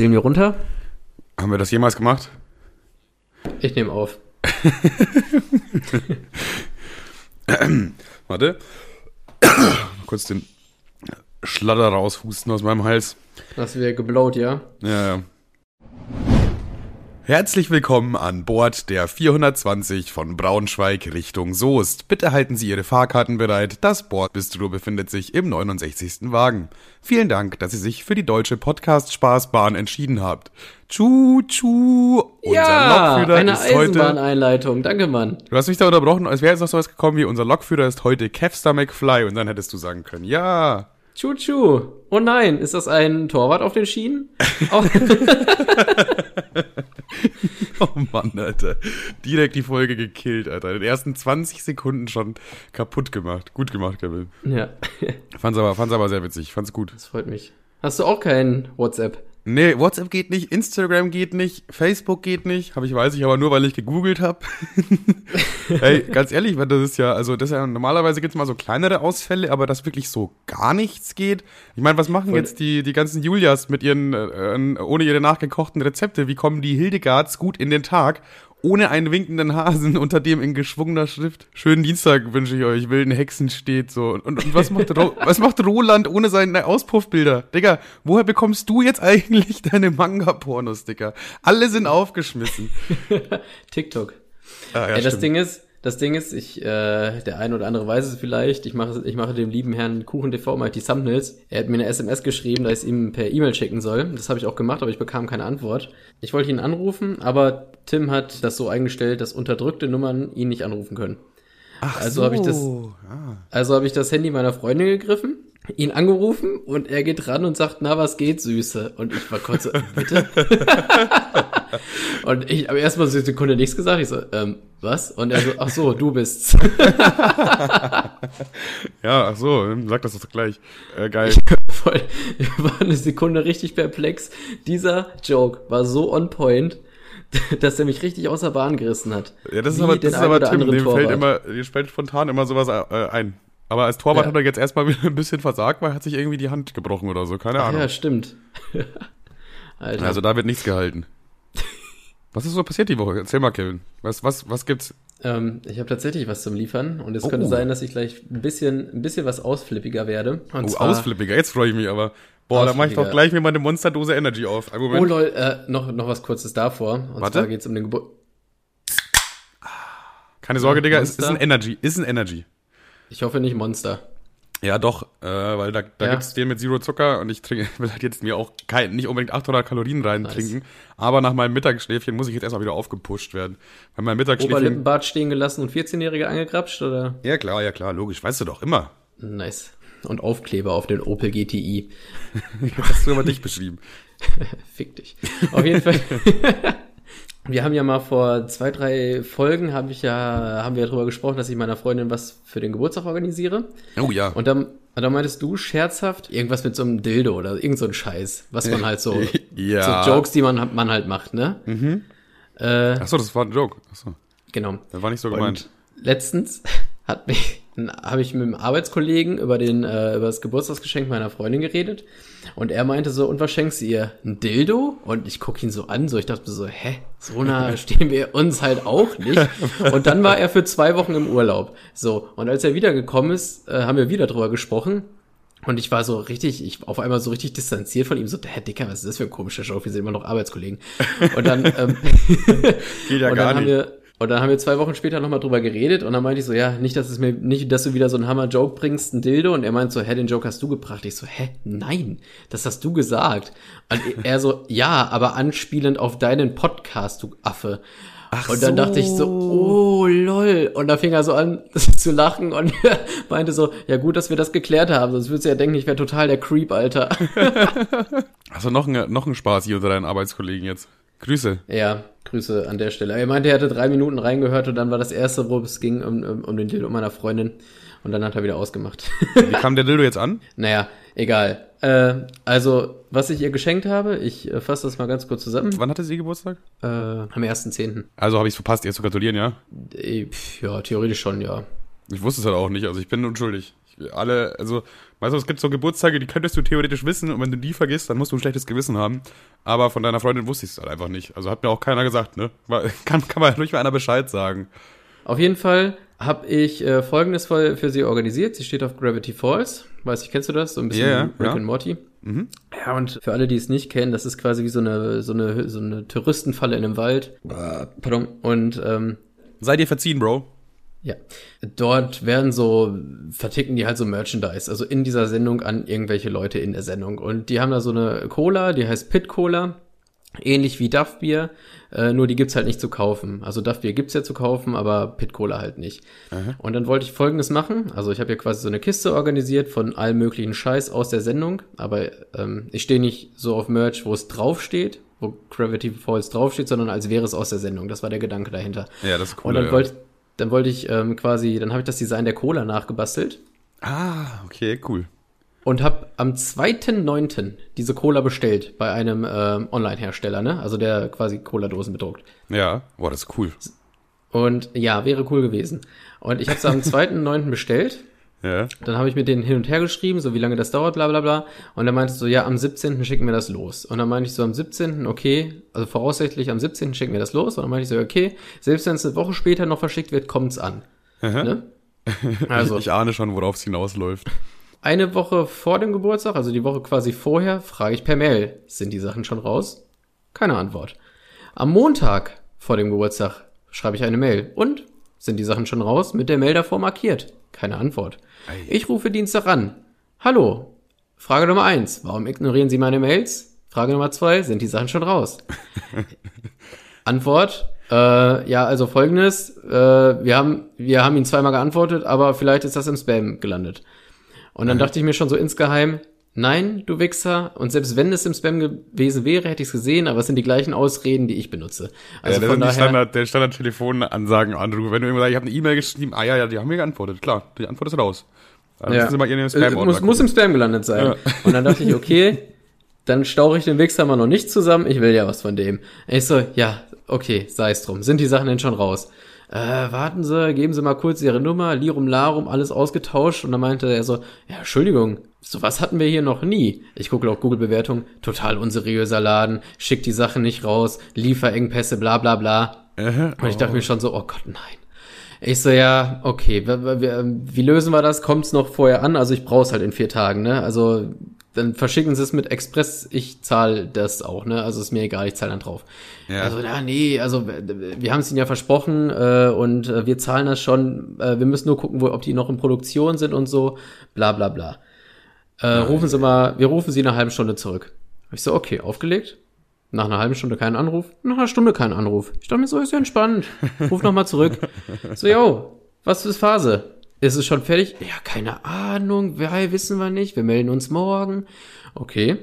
Zählen wir runter? Haben wir das jemals gemacht? Ich nehme auf. Warte. Mal kurz den Schlatter raushusten aus meinem Hals. Das wäre geblowt, ja? Ja, ja. Herzlich willkommen an Bord der 420 von Braunschweig Richtung Soest. Bitte halten Sie Ihre Fahrkarten bereit. Das Bordbistro befindet sich im 69. Wagen. Vielen Dank, dass Sie sich für die deutsche Podcast-Spaßbahn entschieden habt. Tschu, tschu. Unser ja, Lokführer eine ist heute... Eisenbahneinleitung. Danke, Mann. Du hast mich da unterbrochen, als wäre jetzt noch sowas gekommen wie unser Lokführer ist heute Kevster McFly und dann hättest du sagen können, ja. Tschu-tschu. Oh nein, ist das ein Torwart auf den Schienen? Oh, Oh Mann, Alter. Direkt die Folge gekillt, Alter. In den ersten 20 Sekunden schon kaputt gemacht. Gut gemacht, Kevin. ja, Fand's aber, fand's aber sehr witzig. Fand's gut. das freut mich. Hast du auch kein WhatsApp? Nee, WhatsApp geht nicht, Instagram geht nicht, Facebook geht nicht. Habe ich, weiß ich aber nur, weil ich gegoogelt habe. Ey, ganz ehrlich, weil das ist ja, also das ist ja, normalerweise gibt's mal so kleinere Ausfälle, aber dass wirklich so gar nichts geht. Ich meine, was machen Voll. jetzt die, die ganzen Julias mit ihren, äh, ohne ihre nachgekochten Rezepte? Wie kommen die Hildegards gut in den Tag? Ohne einen winkenden Hasen, unter dem in geschwungener Schrift schönen Dienstag wünsche ich euch, wilden Hexen steht so. Und, und was, macht was macht Roland ohne seine Auspuffbilder? Digga, woher bekommst du jetzt eigentlich deine Manga-Pornos, Digga? Alle sind aufgeschmissen. TikTok. Ah, Ey, das stimmt. Ding ist, das Ding ist, ich, äh, der ein oder andere weiß es vielleicht, ich mache, ich mache dem lieben Herrn Kuchen TV mal die Thumbnails. Er hat mir eine SMS geschrieben, dass ich es ihm per E-Mail schicken soll. Das habe ich auch gemacht, aber ich bekam keine Antwort. Ich wollte ihn anrufen, aber Tim hat das so eingestellt, dass unterdrückte Nummern ihn nicht anrufen können. Ach also hab ich das-. Also habe ich das Handy meiner Freundin gegriffen, ihn angerufen und er geht ran und sagt, na, was geht, Süße? Und ich war kurz so, bitte? und ich habe erstmal so eine Sekunde nichts gesagt. Ich so, ähm, was? Und er so, ach so, du bist's. Ja, ach so, sag das doch gleich. Äh, geil. Voll, ich war eine Sekunde richtig perplex. Dieser Joke war so on point, dass er mich richtig aus der Bahn gerissen hat. Ja, das ist aber, das ist aber Tim, dem fällt immer, dem fällt spontan immer sowas äh, ein. Aber als Torwart Ja. hat er jetzt erstmal wieder ein bisschen versagt, weil er hat sich irgendwie die Hand gebrochen oder so, keine Ahnung. Ja, stimmt. Also da wird nichts gehalten. Was ist so passiert die Woche? Erzähl mal, Kevin. Was, was, was gibt's? Ähm, ich habe tatsächlich was zum Liefern und es Oh. könnte sein, dass ich gleich ein bisschen, ein bisschen was ausflippiger werde. Und Oh, zwar, ausflippiger, jetzt freue ich mich aber. Boah, da mach ich doch gleich mir meine Monsterdose Energy auf. Oh Moment. lol, äh, noch, noch was kurzes davor. Und Warte. zwar geht's um den Geburt. Keine Sorge, Digga, es ist Monster. ein Energy, ist ein Energy. Ich hoffe nicht Monster. Ja, doch, äh, weil da, da Ja. gibt's den mit Zero Zucker und ich trinke, will halt jetzt mir auch kein, nicht unbedingt 800 Kalorien rein Nice. trinken. Aber nach meinem Mittagsschläfchen muss ich jetzt erstmal wieder aufgepusht werden. Weil mein Mittagsschläfchen. Oberlippenbart stehen gelassen und 14-Jährige angekrapscht, oder? Ja, klar, ja, klar, logisch. Weißt du doch immer. Nice. Und Aufkleber auf den Opel GTI. Hast du aber dich beschrieben. Fick dich. Auf jeden Fall. Wir haben ja mal vor zwei, drei Folgen habe ich ja, haben wir darüber gesprochen, dass ich meiner Freundin was für den Geburtstag organisiere. Oh ja. Und dann, und dann meintest du scherzhaft irgendwas mit so einem Dildo oder irgend so ein Scheiß, was man halt so, Ja. so Jokes, die man, man halt macht, ne? Äh, Achso, das war ein Joke. Achso, genau. das war nicht so gemeint. Letztens hat mich, habe ich mit einem Arbeitskollegen über den, äh, über das Geburtstagsgeschenk meiner Freundin geredet und er meinte so, und was schenkst du ihr? Ein Dildo? Und ich gucke ihn so an, so ich dachte mir so, hä, so nah stehen wir uns halt auch nicht. Und dann war er für zwei Wochen im Urlaub. So, und als er wiedergekommen ist, äh, haben wir wieder drüber gesprochen. Und ich war so richtig, ich auf einmal so richtig distanziert von ihm, so, hä, Dicker, was ist das für ein komischer Joke? Wir sind immer noch Arbeitskollegen. Und dann, ähm, Geht ja und gar dann haben nicht. wir und dann haben wir zwei Wochen später nochmal drüber geredet und dann meinte ich so, ja, nicht, dass es mir, nicht, dass du wieder so einen Hammer-Joke bringst, ein Dildo. Und er meint so, hä, den Joke hast du gebracht. Ich so, hä, nein, das hast du gesagt. Und er so, ja, aber anspielend auf deinen Podcast, du Affe. Ach und dann dachte ich so, oh lol. Und da fing er so an zu lachen und meinte so, ja gut, dass wir das geklärt haben, sonst würdest du ja denken, ich wäre total der Creep, Alter. Hast du noch ein, noch ein Spaß hier unter deinen Arbeitskollegen jetzt? Grüße. Ja, Grüße an der Stelle. Er meinte, er hatte drei Minuten reingehört und dann war das erste, wo es ging, um, um, um den Dildo meiner Freundin. Und dann hat er wieder ausgemacht. Wie kam der Dildo jetzt an? naja, egal. Äh, also, was ich ihr geschenkt habe, ich äh, fasse das mal ganz kurz zusammen. Wann hatte sie Geburtstag? Äh, am 1.10. Also habe ich es verpasst, ihr zu gratulieren, ja? Äh, pf, Ja, theoretisch schon, ja. Ich wusste es halt auch nicht, also ich bin unschuldig. Ich alle, also, weißt du, es gibt so Geburtstage, die könntest du theoretisch wissen und wenn du die vergisst, dann musst du ein schlechtes Gewissen haben. Aber von deiner Freundin wusste ich es halt einfach nicht. Also hat mir auch keiner gesagt, ne? Kann, kann man nicht mal einer Bescheid sagen. Auf jeden Fall habe ich äh, folgendes für, für sie organisiert. Sie steht auf Gravity Falls. Weiß ich, kennst du das? So ein bisschen Ja, ja, Rick ja. and Morty. Mhm. Ja, und für alle, die es nicht kennen, das ist quasi wie so eine, so eine, so eine Touristenfalle in einem Wald. Pardon. Und ähm, Sei dir verziehen, Bro. Ja, dort werden so, verticken die halt so Merchandise, also in dieser Sendung an irgendwelche Leute in der Sendung. Und die haben da so eine Cola, die heißt Pit Cola, ähnlich wie Duff Bier, äh, nur die gibt's halt nicht zu kaufen. Also Duff Bier gibt's ja zu kaufen, aber Pit Cola halt nicht. Und dann wollte ich Folgendes machen, also ich habe ja quasi so eine Kiste organisiert von allem möglichen Scheiß aus der Sendung, aber ähm, ich stehe nicht so auf Merch, wo es draufsteht, wo Gravity Falls draufsteht, sondern als wäre es aus der Sendung. Das war der Gedanke dahinter. Ja, das ist cool. Und dann ja. Dann wollte ich ähm, quasi, dann habe ich das Design der Cola nachgebastelt Ah, okay, cool. und habe am 2.9. diese Cola bestellt bei einem ähm, Online-Hersteller, ne? Also der quasi Cola-Dosen bedruckt. Ja, boah, das ist cool. Und ja, wäre cool gewesen. Und ich habe es am 2.9. bestellt. Ja. Dann habe ich mit denen hin und her geschrieben, so wie lange das dauert, bla bla bla. Und er meinte so, ja, am 17. schicken wir das los. Und dann meinte ich so, am 17. okay, also voraussichtlich am 17. schicken wir das los. Und dann meinte ich so, okay, selbst wenn es eine Woche später noch verschickt wird, kommt's an. Ne? Also, Ich ahne schon, worauf es hinausläuft. eine Woche vor dem Geburtstag, also die Woche quasi vorher, frage ich per Mail, sind die Sachen schon raus? Keine Antwort. Am Montag vor dem Geburtstag schreibe ich eine Mail. Und? Sind die Sachen schon raus? Mit der Mail davor markiert. Keine Antwort. Ich rufe Dienstag an. Hallo. Frage Nummer eins. Warum ignorieren Sie meine Mails? Frage Nummer zwei. Sind die Sachen schon raus? Antwort. Äh, ja, also folgendes. Äh, wir, haben, wir haben Ihnen zweimal geantwortet, aber vielleicht ist das im Spam gelandet. Und dann dachte ich mir schon so insgeheim, nein, du Wichser. Und selbst wenn es im Spam gewesen wäre, hätte ich es gesehen, aber es sind die gleichen Ausreden, die ich benutze. Also ja, das von sind die daher, Standard, der Standard-Telefonansagen-Anrufe. Wenn du immer sagst, ich habe eine E-Mail geschrieben, ah ja, ja, die haben mir geantwortet. Klar, die Antwort ist raus. Dann ja. müssen sie mal ihren Äh, Spam-Ordner muss, muss im Spam gelandet sein. Ja. Und dann dachte ich, okay, dann stauche ich den Wichser mal noch nicht zusammen, ich will ja was von dem. Ich so, ja, okay, sei es drum. Sind die Sachen denn schon raus? Äh, warten Sie, geben Sie mal kurz Ihre Nummer, Lirum Larum, alles ausgetauscht. Und dann meinte er so, ja, Entschuldigung, sowas hatten wir hier noch nie. Ich gucke auf Google-Bewertung, total unseriöser Laden, schickt die Sachen nicht raus, Lieferengpässe, bla bla bla. Äh, Und ich dachte mir schon so, oh Gott, nein. Ich so, ja, okay, wie lösen wir das? Kommt's noch vorher an? Also ich brauch's halt in vier Tagen, ne? Also dann verschicken sie es mit Express, ich zahle das auch, ne? Also ist mir egal, ich zahle dann drauf. Ja. Also, ja, nee, also wir haben es ihnen ja versprochen äh, und äh, wir zahlen das schon. Äh, wir müssen nur gucken, wo, ob die noch in Produktion sind und so, bla bla bla. Äh, rufen Sie mal, wir rufen Sie in einer halben Stunde zurück. Ich so, okay, aufgelegt. Nach einer halben Stunde kein Anruf, nach einer Stunde kein Anruf. Ich dachte mir so, ist ja entspannt. Ruf noch mal zurück. So, yo, was ist Phase? Ist es schon fertig? Ja, keine Ahnung, wer wissen wir nicht. Wir melden uns morgen. Okay.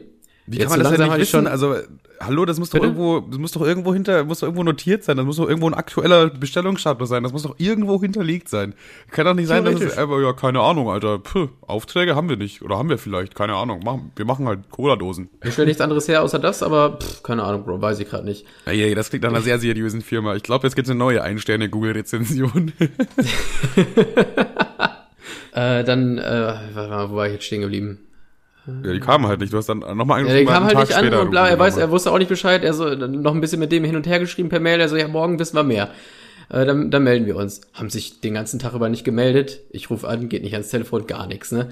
Wie Jetzt kann man so das denn nicht wissen? Also, hallo, das muss doch Bitte? irgendwo, das muss doch irgendwo hinter, muss doch irgendwo notiert sein. Das muss doch irgendwo ein aktueller Bestellungsstatus sein. Das muss doch irgendwo hinterlegt sein. Kann doch nicht sein, dass es einfach, ja, keine Ahnung, Alter. Puh, Aufträge haben wir nicht. Oder haben wir vielleicht, keine Ahnung. Machen, wir machen halt Cola-Dosen. Ich stelle nichts anderes her außer das, aber pff, keine Ahnung, Bro, weiß ich gerade nicht. Ey, ey, das klingt nach einer sehr seriösen Firma. Ich glaube, jetzt gibt's eine neue Ein-Sterne-Google-Rezension. Äh, dann, äh, wo war ich jetzt stehen geblieben? Ja, die kamen halt nicht. Du hast dann nochmal Ja, angerufen. der mal kam einen halt Tag nicht an und bla, er weiß, die er wusste auch nicht Bescheid, er so noch ein bisschen mit dem hin und her geschrieben per Mail, er so, ja, morgen wissen wir mehr. Äh, dann, dann melden wir uns. Haben sich den ganzen Tag über nicht gemeldet. Ich rufe an, geht nicht ans Telefon, gar nichts, ne?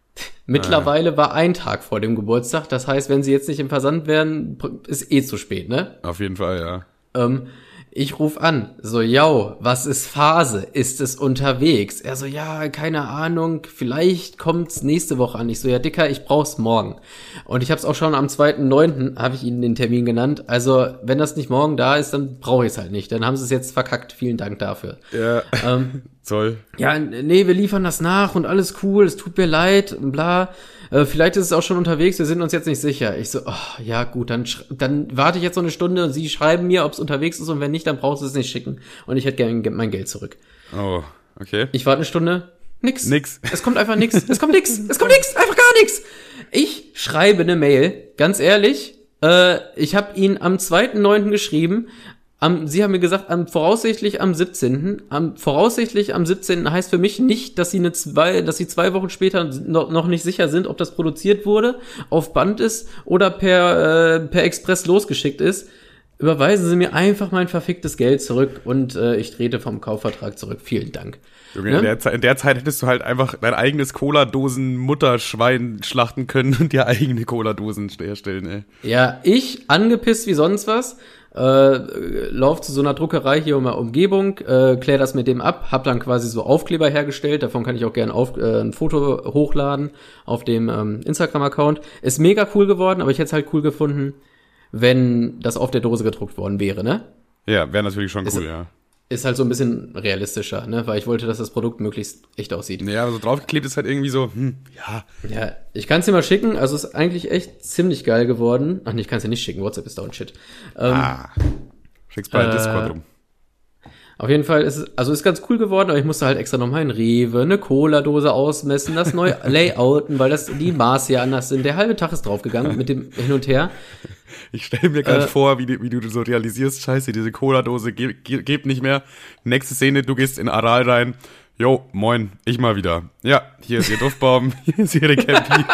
Mittlerweile war ein Tag vor dem Geburtstag, das heißt, wenn sie jetzt nicht im Versand wären, ist eh zu spät, ne? Auf jeden Fall, ja. Ähm, ich ruf an, so, yo, was ist Phase? Ist es unterwegs? Er so, ja, keine Ahnung, vielleicht kommt's nächste Woche an. Ich so, ja, Dicker, ich brauch's morgen. Und ich hab's auch schon am 2.9., habe ich Ihnen den Termin genannt. Also, wenn das nicht morgen da ist, dann brauche ich es halt nicht. Dann haben sie es jetzt verkackt. Vielen Dank dafür. Ja, Ähm, toll. ja, nee, wir liefern das nach und alles cool, es tut mir leid und bla. Äh, vielleicht ist es auch schon unterwegs, wir sind uns jetzt nicht sicher. Ich so, oh, ja gut, dann, dann warte ich jetzt so eine Stunde und sie schreiben mir, ob es unterwegs ist und wenn nicht, dann brauchst du es nicht schicken. Und ich hätte gerne mein Geld zurück. Oh, okay. Ich warte eine Stunde, nix. Nix. Es kommt einfach nix. Es kommt nix. Es kommt nix. Einfach gar nix. Ich schreibe eine Mail, ganz ehrlich. Äh, ich habe ihn am 2.9. geschrieben. Am, sie haben mir gesagt, am, voraussichtlich am 17. Am, voraussichtlich am 17. heißt für mich nicht, dass sie eine zwei, dass sie zwei Wochen später noch, noch nicht sicher sind, ob das produziert wurde, auf Band ist oder per, äh, per Express losgeschickt ist. Überweisen Sie mir einfach mein verficktes Geld zurück und äh, ich trete vom Kaufvertrag zurück. Vielen Dank. Junge, in, der Zeit, in der Zeit hättest du halt einfach dein eigenes Cola-Dosen-Mutterschwein schlachten können und dir eigene Cola-Dosen herstellen, ey. Ja, ich, angepisst wie sonst was, äh, lauf zu so einer Druckerei hier um eine Umgebung, äh, klär das mit dem ab, hab dann quasi so Aufkleber hergestellt, davon kann ich auch gerne auf, äh, ein Foto hochladen auf dem ähm, Instagram-Account. Ist mega cool geworden, aber ich hätte es halt cool gefunden, wenn das auf der Dose gedruckt worden wäre, ne? Ja, wäre natürlich schon ist, cool, ja. Ist halt so ein bisschen realistischer, ne? Weil ich wollte, dass das Produkt möglichst echt aussieht. Ja, aber so draufgeklebt ist halt irgendwie so, hm, ja. Ja, ich kann es dir mal schicken. Also ist eigentlich echt ziemlich geil geworden. Ach nee, ich kann es dir nicht schicken. WhatsApp ist down shit. Ähm, ah. Schick's bei äh, Discord rum. Auf jeden Fall ist es, also ist ganz cool geworden, aber ich musste halt extra nochmal ein Rewe, eine Cola-Dose ausmessen, das neu layouten, weil das die Maße ja anders sind. Der halbe Tag ist draufgegangen mit dem Hin und Her. Ich stelle mir gerade Äh. vor, wie, du- wie du so realisierst, scheiße, diese Cola-Dose ge ge geht nicht mehr. Nächste Szene, du gehst in Aral rein. Jo, moin, ich mal wieder. Ja, hier ist ihr Duftbaum, hier ist ihre Cappy.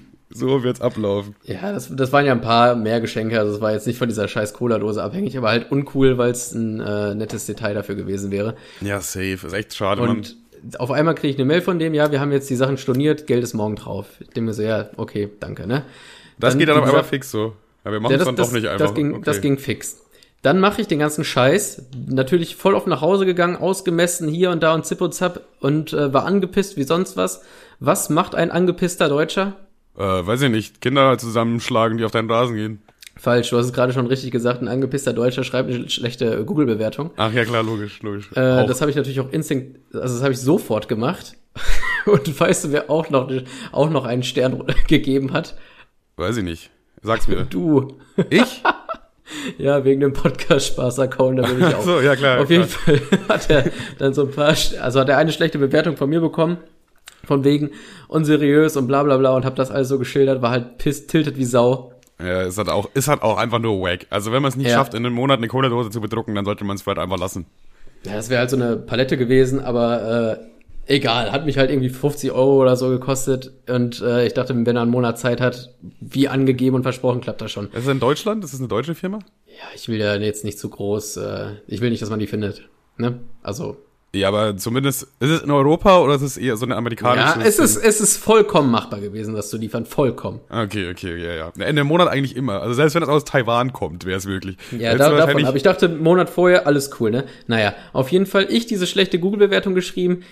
so wird's ablaufen. Ja, das, das waren ja ein paar mehr Geschenke, also es war jetzt nicht von dieser scheiß Cola-Dose abhängig, aber halt uncool, weil es ein äh, nettes Detail dafür gewesen wäre. Ja, safe. Ist echt schade, Mann. Und auf einmal kriege ich eine Mail von dem, ja, wir haben jetzt die Sachen storniert, Geld ist morgen drauf. Ich denke mir so, ja, okay, danke, ne? Das dann, geht dann aber einmal fix so. Ja, wir machen Ja, das, dann das, doch nicht einfach. das, ging, okay. das ging fix. Dann mache ich den ganzen Scheiß, natürlich voll auf nach Hause gegangen, ausgemessen hier und da und zip und zap und äh, war angepisst wie sonst was. Was macht ein angepisster Deutscher? Äh, weiß ich nicht. Kinder zusammenschlagen, die auf deinen Rasen gehen. Falsch, du hast es gerade schon richtig gesagt, ein angepisster Deutscher schreibt eine schlechte Google-Bewertung. Ach ja, klar, logisch, logisch. Äh, das habe ich natürlich auch instinkt, also das habe ich sofort gemacht. und weißt du, wer auch noch, auch noch einen Stern gegeben hat? Weiß ich nicht. Sag's mir. Du. ich? Ja, wegen dem Podcast-Spaß-Account, da bin ich auch. so, ja klar. Auf jeden Fall hat er dann so ein paar, also hat er eine schlechte Bewertung von mir bekommen, von wegen unseriös und bla bla bla und hab das alles so geschildert, war halt piss, tiltet wie Sau. Ja, ist halt auch, ist halt auch einfach nur wack. Also wenn man es nicht Ja. schafft, in einem Monat eine Cola-Dose zu bedrucken, dann sollte man es vielleicht einfach lassen. Ja, das wäre halt so eine Palette gewesen, aber äh, egal, hat mich halt irgendwie 50 Euro oder so gekostet und äh, ich dachte, wenn er einen Monat Zeit hat, wie angegeben und versprochen, klappt das schon. Ist es in Deutschland? Ist es eine deutsche Firma? Ja, ich will ja jetzt nicht zu groß, äh, ich will nicht, dass man die findet. Ne? Also, Ja, aber zumindest, ist es in Europa oder ist es eher so eine amerikanische? ja, es ist, es ist vollkommen machbar gewesen, das zu liefern, vollkommen. Okay, okay, ja, ja. In einem Monat eigentlich immer. Also selbst wenn es aus Taiwan kommt, wäre es wirklich. Ja, da, davon. Aber ich dachte, Monat vorher, alles cool, ne? Naja, auf jeden Fall ich diese schlechte Google-Bewertung geschrieben.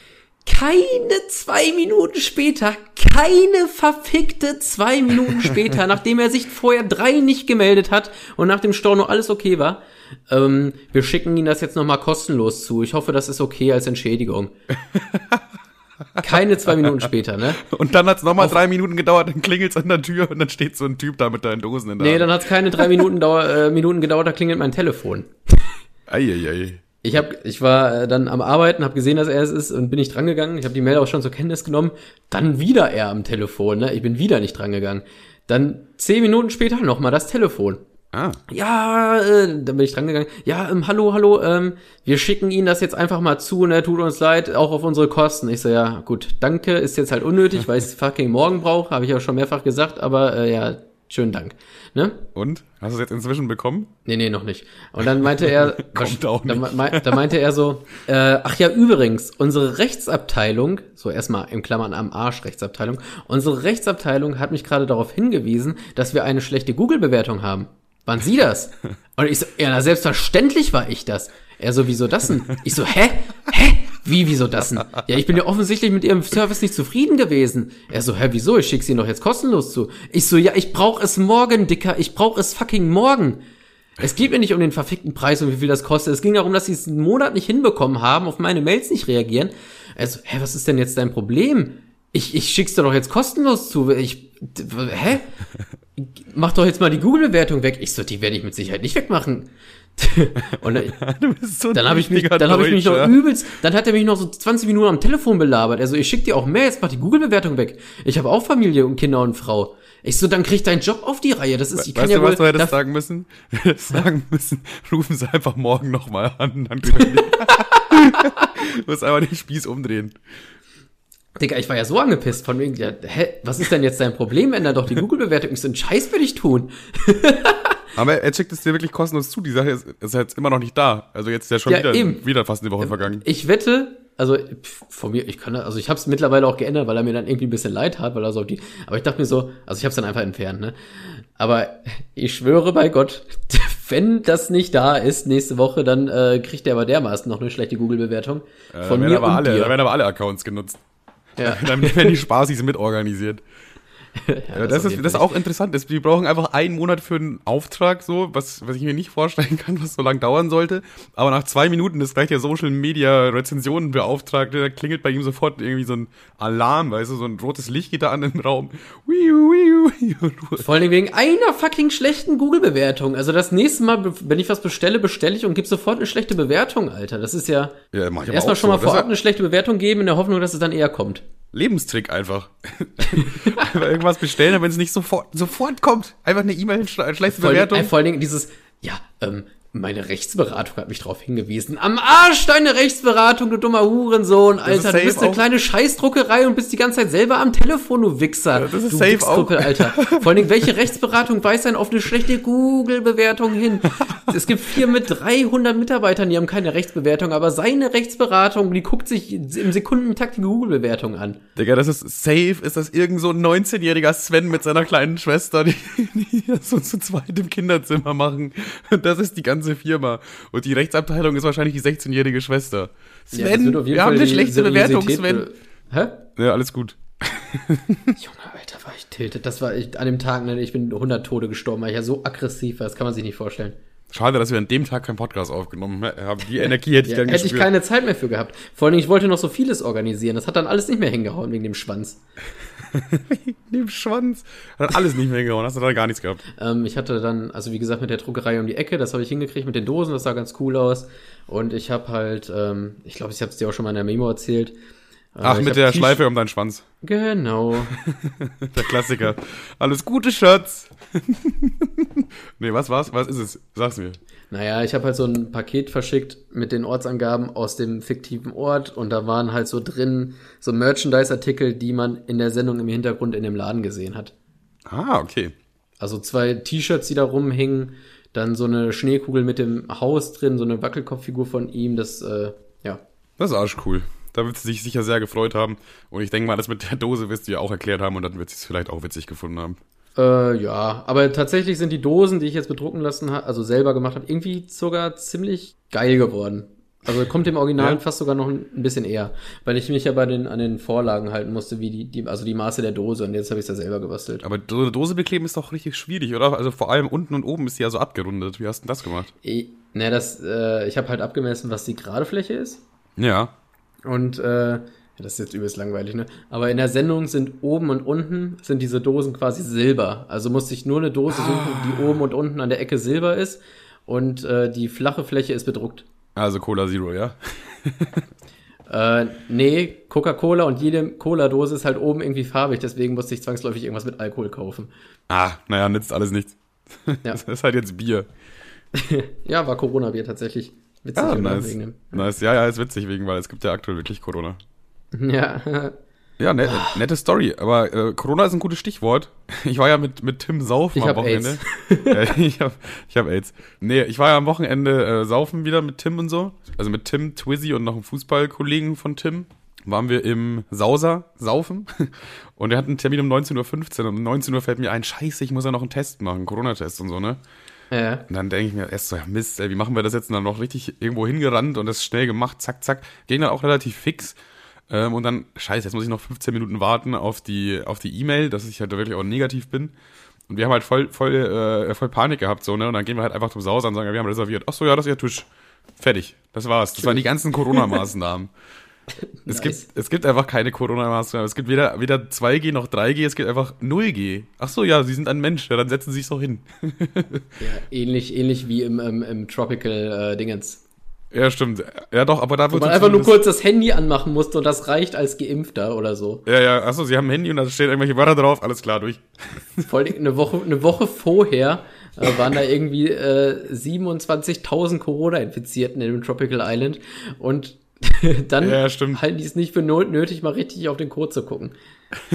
Keine zwei Minuten später, keine verfickte zwei Minuten später, nachdem er sich vorher drei nicht gemeldet hat und nach dem Storno alles okay war, ähm, wir schicken ihn das jetzt nochmal kostenlos zu. Ich hoffe, das ist okay als Entschädigung. Keine zwei Minuten später, ne? Und dann hat es nochmal drei Minuten gedauert, dann klingelt's an der Tür und dann steht so ein Typ da mit deinen Dosen in der Nee, Hand. dann hat es keine drei Minuten, Dauer, äh, Minuten gedauert, da klingelt mein Telefon. Eieiei. Ich hab, ich war äh, dann am Arbeiten, habe gesehen, dass er es ist und bin nicht drangegangen. Ich habe die Mail auch schon zur Kenntnis genommen. Dann wieder er am Telefon, ne? Ich bin wieder nicht drangegangen. Dann zehn Minuten später nochmal das Telefon. Ah. Ja, äh, dann bin ich drangegangen. Ja, ähm, hallo, hallo, ähm, wir schicken Ihnen das jetzt einfach mal zu, ne? Tut uns leid, auch auf unsere Kosten. Ich so, ja, gut, danke, ist jetzt halt unnötig, weil ich es fucking morgen brauche, habe ich ja schon mehrfach gesagt, aber äh, ja, schönen Dank. Ne? Und? Hast du es jetzt inzwischen bekommen? Nee, nee, noch nicht. Und dann meinte er, Kommt auch da, nicht. mei- da meinte er so, äh, ach ja, übrigens, unsere Rechtsabteilung, so erstmal im Klammern am Arsch Rechtsabteilung, unsere Rechtsabteilung hat mich gerade darauf hingewiesen, dass wir eine schlechte Google-Bewertung haben. Waren Sie das? Und ich so, ja, na, selbstverständlich war ich das. Er so, wieso das denn? Ich so, hä? Hä? Wie, wieso das denn? Ja, ich bin ja offensichtlich mit Ihrem Service nicht zufrieden gewesen. Er so, hä, wieso? Ich schick's Ihnen doch jetzt kostenlos zu. Ich so, ja, ich brauch es morgen, Dicker. Ich brauch es fucking morgen. Es geht mir nicht um den verfickten Preis und wie viel das kostet. Es ging darum, dass sie es einen Monat nicht hinbekommen haben, auf meine Mails nicht reagieren. Also, hä, was ist denn jetzt dein Problem? Ich, ich schick's dir doch jetzt kostenlos zu. Ich, hä? Mach doch jetzt mal die Google-Bewertung weg. Ich so, die werde ich mit Sicherheit nicht wegmachen. und dann, so dann habe ich mich, dann habe ich mich noch übelst, dann hat er mich noch so 20 Minuten am Telefon belabert. Also ich schick dir auch mehr, jetzt mach die Google-Bewertung weg. Ich habe auch Familie und Kinder und Frau. Ich so, dann krieg deinen Job auf die Reihe. Das ist, ich kann weißt ja du, wohl, was du hättest sagen müssen? Du hättest sagen müssen, rufen Sie einfach morgen nochmal an. Dann Du musst einfach den Spieß umdrehen. Digga, ich war ja so angepisst von wegen, ja, hä, was ist denn jetzt dein Problem, wenn da doch die Google-Bewertung ist? So einen Scheiß will ich tun. Aber er schickt es dir wirklich kostenlos zu. Die Sache ist, ist jetzt immer noch nicht da. Also jetzt ist ja schon Ja, wieder, eben. wieder fast eine Woche vergangen. Ich wette, also pf, von mir, ich kann, also ich habe es mittlerweile auch geändert, weil er mir dann irgendwie ein bisschen leid hat, weil er so die, aber ich dachte mir so, also ich habe es dann einfach entfernt, ne? Aber ich schwöre bei Gott, wenn das nicht da ist nächste Woche, dann äh, kriegt er aber dermaßen noch eine schlechte Google-Bewertung Äh, von da mir aber und alle, Da dir. werden aber alle Accounts genutzt. Ja. Dann werden die Spaßis mitorganisiert. Ja, das, ist, jeden das ist Fall auch interessant. ist, Wir brauchen einfach einen Monat für einen Auftrag, so, was, was ich mir nicht vorstellen kann, was so lange dauern sollte. Aber nach zwei Minuten ist gleich der Social Media Rezensionenbeauftragte, da klingelt bei ihm sofort irgendwie so ein Alarm, weißt du, so ein rotes Licht geht da an im Raum. Vor allem wegen einer fucking schlechten Google-Bewertung. Also das nächste Mal, wenn ich was bestelle, bestelle ich und gib sofort eine schlechte Bewertung, Alter. Das ist ja, Ja, erstmal schon so. mal Das vorab eine schlechte Bewertung geben, in der Hoffnung, dass es dann eher kommt. Lebenstrick einfach. einfach irgendwas bestellen, wenn es nicht sofort, sofort kommt. Einfach eine E-Mail, schle- schlechte Bewertung. Dingen- vor allen Dingen dieses, ja, ähm, meine Rechtsberatung hat mich darauf hingewiesen. Am Arsch deine Rechtsberatung, du dummer Hurensohn, Alter. Du bist eine kleine Scheißdruckerei und bist die ganze Zeit selber am Telefon, du Wichser. Ja, das ist du safe auch. Alter. Vor allen Dingen, welche Rechtsberatung weist denn auf eine schlechte Google-Bewertung hin? es gibt vier mit 300 Mitarbeitern, die haben keine Rechtsbewertung, aber seine Rechtsberatung, die guckt sich im Sekundentakt die Google-Bewertung an. Digga, das ist safe, ist das irgend so ein 19-jähriger Sven mit seiner kleinen Schwester, die, die so zu zweit im Kinderzimmer machen. Und das ist die ganze Firma. Und die Rechtsabteilung ist wahrscheinlich die 16-jährige Schwester. Ja, Sven, jeden wir haben Fall eine die schlechte Bewertung, Sven. Hä? Ja, alles gut. Junge, Alter, war ich tiltet. Das war ich, an dem Tag, ne, ich bin 100 Tode gestorben, weil ich ja so aggressiv war, das kann man sich nicht vorstellen. Schade, dass wir an dem Tag keinen Podcast aufgenommen haben. Die Energie hätte ich Ja, dann hätte ich keine Zeit mehr für gehabt. Vor allen Dingen, ich wollte noch so vieles organisieren. Das hat dann alles nicht mehr hingehauen wegen dem Schwanz. Dem Schwanz. Hat alles nicht mehr hingehauen, hast du da gar nichts gehabt. Ähm, ich hatte dann, also wie gesagt, mit der Druckerei um die Ecke, das habe ich hingekriegt mit den Dosen, das sah ganz cool aus. Und ich habe halt, ähm, ich glaube, ich habe es dir auch schon mal in der Memo erzählt. Äh, Ach, ich mit der Schleife um deinen Schwanz. Genau. Der Klassiker. Alles Gute, Schatz. nee, was war's? Was ist es? Sag's mir. Naja, ich habe halt so ein Paket verschickt mit den Ortsangaben aus dem fiktiven Ort und da waren halt so drin so Merchandise-Artikel, die man in der Sendung im Hintergrund in dem Laden gesehen hat. Ah, okay. Also zwei T-Shirts, die da rumhingen, dann so eine Schneekugel mit dem Haus drin, so eine Wackelkopffigur von ihm, das, äh, ja. Das ist arschcool. Da wird sie sich sicher sehr gefreut haben. Und ich denke mal, das mit der Dose wirst du ja auch erklärt haben und dann wird sie es vielleicht auch witzig gefunden haben. Äh, ja, aber tatsächlich sind die Dosen, die ich jetzt bedrucken lassen habe, also selber gemacht habe, irgendwie sogar ziemlich geil geworden. Also kommt dem Original Ja. fast sogar noch ein bisschen eher, weil ich mich ja bei den an den Vorlagen halten musste, wie die, die also die Maße der Dose und jetzt habe ich es ja selber gebastelt. Aber so eine Dose bekleben ist doch richtig schwierig, oder? Also vor allem unten und oben ist die ja so abgerundet. Wie hast du denn das gemacht? Ich, ne, das, äh, ich habe halt abgemessen, was die gerade Fläche ist Ja. Und äh, ja, das ist jetzt übelst langweilig, ne? Aber in der Sendung sind oben und unten sind diese Dosen quasi Silber. Also musste ich nur eine Dose suchen, die oben und unten an der Ecke Silber ist und äh, die flache Fläche ist bedruckt. Also Cola Zero, ja? Äh, nee, Coca-Cola und jede Cola-Dose ist halt oben irgendwie farbig, deswegen musste ich zwangsläufig irgendwas mit Alkohol kaufen. Ah, naja, nützt alles nichts. Ja. Das ist halt jetzt Bier. Ja, war Corona-Bier tatsächlich. Witzig, Ah, oder? nice. Wegen dem. Nice. Ja, ja, ist witzig wegen, weil es gibt ja aktuell wirklich Corona. Ja, Ja, net, nette Story. Aber äh, Corona ist ein gutes Stichwort. Ich war ja mit, mit Tim saufen Ich am Wochenende. Ja, ich hab, ich hab AIDS. Nee, ich war ja am Wochenende äh, saufen wieder mit Tim und so. Also mit Tim, Twizzy und noch einem Fußballkollegen von Tim. Waren wir im Sauser saufen. Und er hat einen Termin um 19.15 Uhr. Und um 19 Uhr fällt mir ein, scheiße, ich muss ja noch einen Test machen, Corona-Test und so, ne? Ja. Und dann denke ich mir erst so, ja Mist, ey, wie machen wir das jetzt? Und dann noch richtig irgendwo hingerannt und das schnell gemacht, zack, zack. Ging dann auch relativ fix. Ähm, und dann, scheiße, jetzt muss ich noch 15 Minuten warten auf die auf die E-Mail, dass ich halt wirklich auch negativ bin. Und wir haben halt voll, voll, äh, voll Panik gehabt, so, ne? Und dann gehen wir halt einfach zum Sauser und sagen, wir haben reserviert. Ach so, ja, das ist Ihr Tisch. Fertig. Das war's. Das waren die ganzen Corona-Maßnahmen. Es, Nice. gibt, es gibt einfach keine Corona-Maßnahmen. Es gibt weder, weder 2G noch 3G, es gibt einfach 0G. Ach so, ja, Sie sind ein Mensch, ja, dann setzen Sie sich doch hin. ja ähnlich, ähnlich wie im, im, im Tropical äh, Dingens. Ja, stimmt. Ja, doch, aber da Wo wird man einfach nur kurz das Handy anmachen musste und das reicht als Geimpfter oder so. Ja, ja, achso, sie haben ein Handy und da stehen irgendwelche Wörter drauf, alles klar, durch. Vor allem eine Woche, eine Woche vorher äh, waren da irgendwie äh, 27.000 Corona-Infizierten in dem Tropical Island und dann Ja, halten die es nicht für nötig, mal richtig auf den Code zu gucken.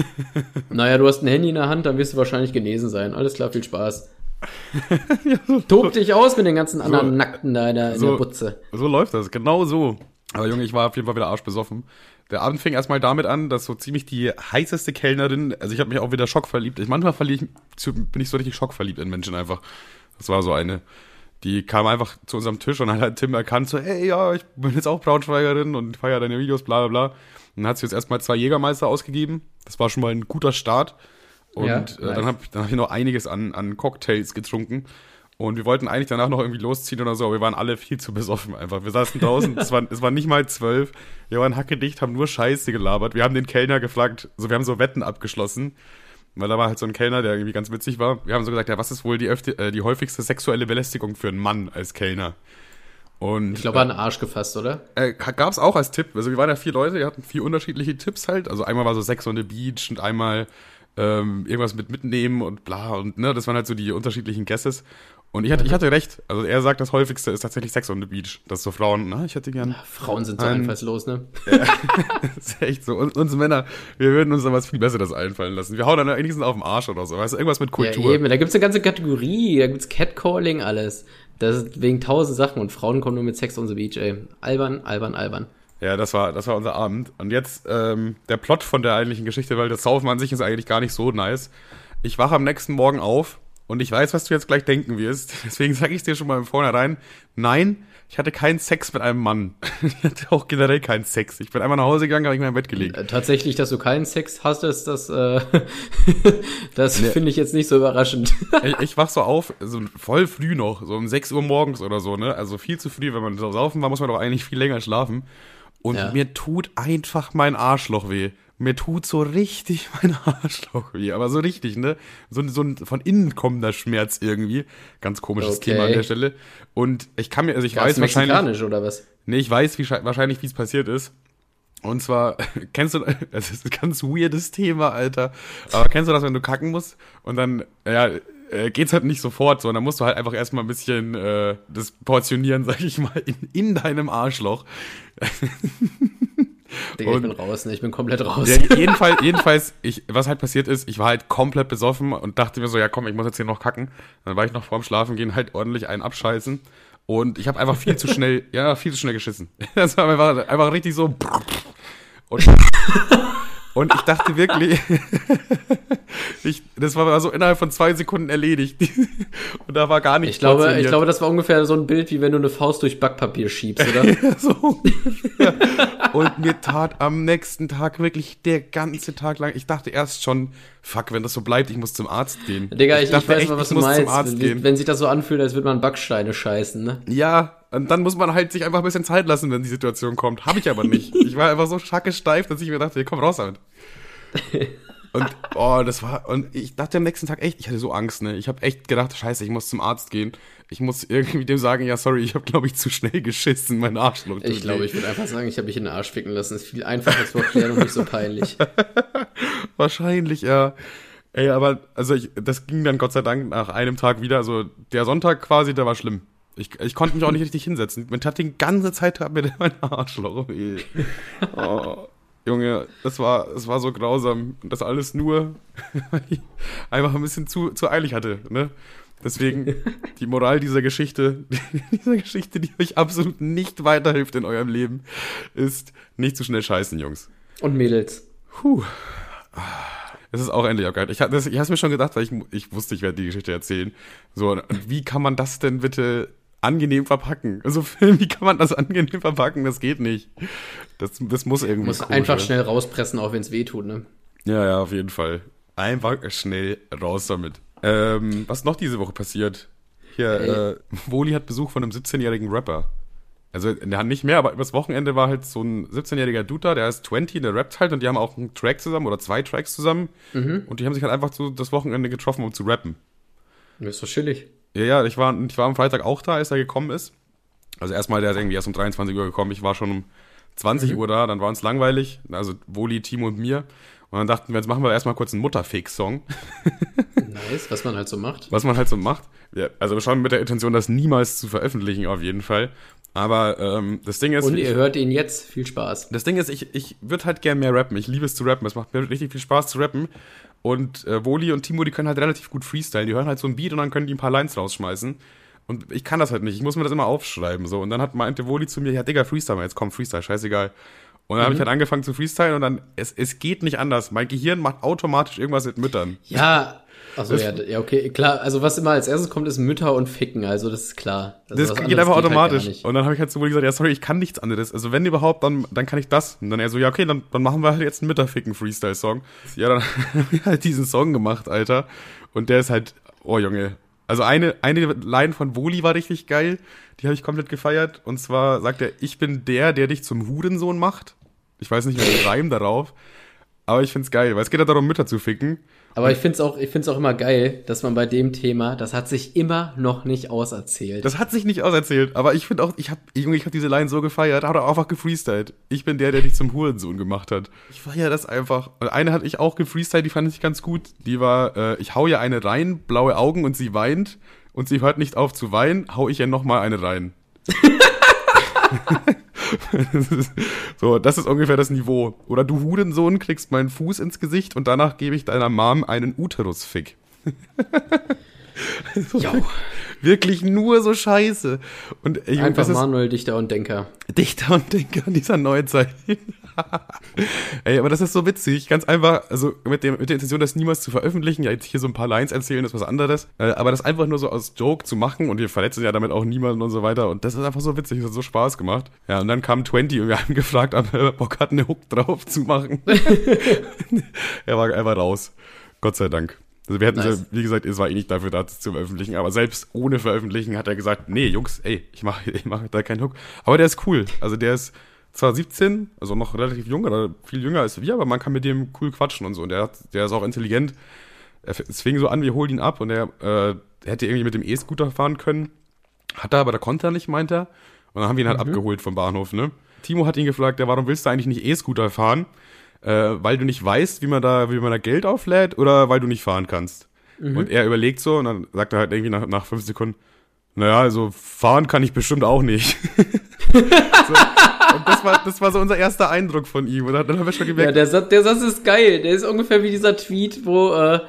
naja, du hast ein Handy in der Hand, dann wirst du wahrscheinlich genesen sein. Alles klar, viel Spaß. Tob dich aus mit den ganzen anderen Nackten da in der, in so- der Butze. So läuft das, genau so. Aber Junge, ich war auf jeden Fall wieder arschbesoffen. Der Abend fing erstmal damit an, dass so ziemlich die heißeste Kellnerin, also ich habe mich auch wieder schockverliebt. Ich, manchmal zu- bin ich so richtig schockverliebt in Menschen einfach. Das war so eine. Die kam einfach zu unserem Tisch und hat halt Tim erkannt, so, hey, ja, ich bin jetzt auch Braunschweigerin und feiere deine Videos, bla bla bla. Und dann hat sie jetzt erstmal zwei Jägermeister ausgegeben. Das war schon mal ein guter Start. Und Ja, äh, nice. dann habe dann hab ich noch einiges an, an Cocktails getrunken. Und wir wollten eigentlich danach noch irgendwie losziehen oder so, aber wir waren alle viel zu besoffen einfach. Wir saßen draußen, es, war, es war nicht mal zwölf. Wir waren hackedicht, haben nur Scheiße gelabert. Wir haben den Kellner gefragt, so wir haben so Wetten abgeschlossen. Weil da war halt so ein Kellner, der irgendwie ganz witzig war. Wir haben so gesagt, ja, was ist wohl die, äh, die häufigste sexuelle Belästigung für einen Mann als Kellner? Und Ich glaube, an den Arsch gefasst, oder? äh, gab es auch als Tipp. Also wir waren ja vier Leute, die hatten vier unterschiedliche Tipps halt. Also einmal war so Sex on the Beach und einmal ähm, irgendwas mit mitnehmen und bla und ne, das waren halt so die unterschiedlichen Guesses. Und ich hatte, ich hatte recht. Also er sagt, das häufigste ist tatsächlich Sex on the Beach. Das so Frauen, na, ich hätte gern. Frauen sind so Ein- einfallslos, ne? Das ist echt so. Und uns Männer, wir würden uns da was viel Besseres einfallen lassen. Wir hauen dann wenigstens auf den Arsch oder so. Weißt du, irgendwas mit Kultur. Ja, eben. Da gibt's eine ganze Kategorie. Da gibt's Catcalling, alles. Das ist wegen tausend Sachen und Frauen kommen nur mit Sex on the Beach, ey. Albern, albern, albern. Ja, das war, das war unser Abend. Und jetzt ähm, der Plot von der eigentlichen Geschichte, weil das Saufen an sich ist eigentlich gar nicht so nice. Ich wache am nächsten Morgen auf und ich weiß, was du jetzt gleich denken wirst. Deswegen sage ich dir schon mal im Vornherein, nein, ich hatte keinen Sex mit einem Mann. Ich hatte auch generell keinen Sex. Ich bin einmal nach Hause gegangen, habe ich mir im Bett gelegt. Äh, Tatsächlich, dass du keinen Sex hast, ist das, äh, das finde ich jetzt nicht so überraschend. ich, ich wach so auf, so voll früh noch, so um 6 Uhr morgens oder so, ne? Also viel zu früh, wenn man so saufen war, muss man doch eigentlich viel länger schlafen. Und Ja. mir tut einfach mein Arschloch weh. Mir tut so richtig mein Arschloch weh. Aber so richtig, ne? So, so ein von innen kommender Schmerz irgendwie. Ganz komisches Okay. Thema an der Stelle. Und ich kann mir, also ich Ganz weiß wahrscheinlich. oder was? Nee, ich weiß wie, sche- wahrscheinlich, wie es passiert ist. Und zwar, kennst du, es ist ein ganz weirdes Thema, Alter. Aber kennst du das, wenn du kacken musst und dann, ja, äh, geht's halt nicht sofort so. Und dann musst du halt einfach erstmal ein bisschen äh, das portionieren, sag ich mal, in, in deinem Arschloch. Digga, ich bin raus, ne? Ich bin komplett raus. Ja, jedenfalls, jedenfalls, ich, was halt passiert ist, ich war halt komplett besoffen und dachte mir so, ja komm, ich muss jetzt hier noch kacken. Dann war ich noch vorm Schlafen gehen halt ordentlich einen abscheißen. Und ich habe einfach viel zu schnell, ja, viel zu schnell geschissen. Das war einfach, einfach richtig so. Und, und ich dachte wirklich, ich, das war so innerhalb von zwei Sekunden erledigt. Und da war gar nichts Ich glaube, ich glaube, das war ungefähr so ein Bild, wie wenn du eine Faust durch Backpapier schiebst, oder? so. Und mir tat am nächsten Tag wirklich der ganze Tag lang, ich dachte erst schon, fuck, wenn das so bleibt, ich muss zum Arzt gehen. Digga, ich, ich, dachte weiß echt, mal, was ich du muss meinst. zum Arzt wenn, gehen. wenn sich das so anfühlt, als würde man Backsteine scheißen, ne? Ja, und dann muss man halt sich einfach ein bisschen Zeit lassen, wenn die Situation kommt. Habe ich aber nicht. Ich war einfach so schacke steif, dass ich mir dachte, komm raus damit. Und oh, das war und ich dachte am nächsten Tag echt, ich hatte so Angst, ne? Ich habe echt gedacht, scheiße, ich muss zum Arzt gehen. Ich muss irgendwie dem sagen, ja, sorry, ich habe glaube ich zu schnell geschissen, mein Arschloch. Ich glaube, ich würde einfach sagen, ich habe mich in den Arsch ficken lassen. ist viel einfacher zu erklären und nicht so peinlich. Wahrscheinlich, ja. Ey, aber, also ich, das ging dann Gott sei Dank nach einem Tag wieder. Also der Sonntag quasi, der war schlimm. Ich, ich konnte mich auch nicht richtig hinsetzen. Mir tat die ganze Zeit hat mir mein Arschloch. Oh, Junge, das war, das war so grausam. Und das alles nur, weil ich einfach ein bisschen zu, zu eilig hatte, ne? Deswegen, die Moral dieser Geschichte, dieser Geschichte, die euch absolut nicht weiterhilft in eurem Leben, ist nicht zu schnell scheißen, Jungs. Und Mädels. Puh. Es ist auch endlich auch geil. Ich, habe es mir schon gedacht, weil ich, ich wusste, ich werde die Geschichte erzählen. So, und wie kann man das denn bitte angenehm verpacken? Also, wie kann man das angenehm verpacken? Das geht nicht. Das, das muss irgendwie. Muss einfach schnell rauspressen, auch wenn es weh tut, ne? Ja, ja, auf jeden Fall. Einfach schnell raus damit. Ähm, was noch diese Woche passiert? Hier, Ey. äh, Woli hat Besuch von einem 17-jährigen Rapper. Also, der hat nicht mehr, aber übers Wochenende war halt so ein 17-jähriger Dude da, der heißt 20, der rappt halt und die haben auch einen Track zusammen oder zwei Tracks zusammen. Und die haben sich halt einfach so das Wochenende getroffen, um zu rappen. Das ist doch chillig. Ja, ja, ich war, ich war am Freitag auch da, als er gekommen ist. Also erstmal, der ist irgendwie erst um 23 Uhr gekommen. Ich war schon um 20 mhm. Uhr da, dann war uns langweilig. Also Woli, Timo und mir. Und dann dachten wir, jetzt machen wir erstmal kurz einen Mutterfix-Song. nice, was man halt so macht. Was man halt so macht. Ja, also schon mit der Intention, das niemals zu veröffentlichen, auf jeden Fall. Aber ähm, das Ding ist. Und ihr ich, hört ihn jetzt, viel Spaß. Das Ding ist, ich, ich würde halt gern mehr rappen. Ich liebe es zu rappen. Es macht mir richtig viel Spaß zu rappen. Und äh, Woli und Timo, die können halt relativ gut freestylen. Die hören halt so ein Beat und dann können die ein paar Lines rausschmeißen. Und ich kann das halt nicht. Ich muss mir das immer aufschreiben. so Und dann hat meinte Woli zu mir, ja, Digga, Freestyle mal. Jetzt komm, Freestyle, scheißegal. Und dann mhm. habe ich halt angefangen zu freestylen und dann, es, es geht nicht anders. Mein Gehirn macht automatisch irgendwas mit Müttern. Ja, also ja, ja, okay, klar. Also was immer als erstes kommt, ist Mütter und Ficken. Also das ist klar. Also das geht einfach geht halt automatisch. Halt und dann habe ich halt so gesagt, ja sorry, ich kann nichts anderes. Also wenn überhaupt, dann, dann kann ich das. Und dann er so, ja okay, dann, dann machen wir halt jetzt einen Mütterficken-Freestyle-Song. Ja, dann habe ich halt diesen Song gemacht, Alter. Und der ist halt, oh Junge. Also eine, eine Line von Woli war richtig geil. Die habe ich komplett gefeiert. Und zwar sagt er, ich bin der, der dich zum Hurensohn macht. Ich weiß nicht mehr den Reim darauf. Aber ich find's geil, weil es geht ja darum, Mütter zu ficken. Aber ich find's auch, ich find's auch immer geil, dass man bei dem Thema, das hat sich immer noch nicht auserzählt. Das hat sich nicht auserzählt, aber ich finde auch, ich habe, Junge, ich habe diese Line so gefeiert, hat auch einfach gefreestylt. Ich bin der, der dich zum Hurensohn gemacht hat. Ich feiere das einfach. Und eine hatte ich auch gefreestylt, die fand ich ganz gut. Die war, äh, ich hau ihr eine rein, blaue Augen und sie weint und sie hört nicht auf zu weinen, hau ich ihr nochmal eine rein. so, das ist ungefähr das Niveau. Oder du Hurensohn kriegst meinen Fuß ins Gesicht und danach gebe ich deiner Mom einen Uterusfick. so, wirklich nur so scheiße. Und ich, Einfach Manuel Dichter und Denker. Dichter und Denker dieser Neuzeit. Ey, aber das ist so witzig. Ganz einfach, also mit, dem, mit der Intention, das niemals zu veröffentlichen. Ja, jetzt hier so ein paar Lines erzählen, ist was anderes. Äh, aber das einfach nur so aus Joke zu machen und wir verletzen ja damit auch niemanden und so weiter. Und das ist einfach so witzig. Das hat so Spaß gemacht. Ja, und dann kam 20 und wir haben gefragt, ob er Bock hat, eine Hook drauf zu machen. er, war, er war raus. Gott sei Dank. Also wir hätten, nice. wie gesagt, es war eh nicht dafür da zu veröffentlichen, aber selbst ohne Veröffentlichen hat er gesagt, nee, Jungs, ey, ich mache ich mach da keinen Hook. Aber der ist cool. Also der ist zwar 17, also noch relativ jung oder viel jünger als wir, aber man kann mit dem cool quatschen und so. Und der, hat, der ist auch intelligent. Es fing so an, wir holen ihn ab und er äh, hätte irgendwie mit dem E-Scooter fahren können. Hat er, aber da konnte er nicht, meint er. Und dann haben wir ihn halt mhm. abgeholt vom Bahnhof, ne? Timo hat ihn gefragt, ja, warum willst du eigentlich nicht E-Scooter fahren? Äh, weil du nicht weißt, wie man da, wie man da Geld auflädt oder weil du nicht fahren kannst. Mhm. Und er überlegt so und dann sagt er halt irgendwie nach, nach fünf Sekunden, naja, also fahren kann ich bestimmt auch nicht. so, und das war, das war so unser erster Eindruck von ihm. Und dann haben wir schon gemerkt. Ja, der Satz, der Satz ist geil. Der ist ungefähr wie dieser Tweet, wo, äh,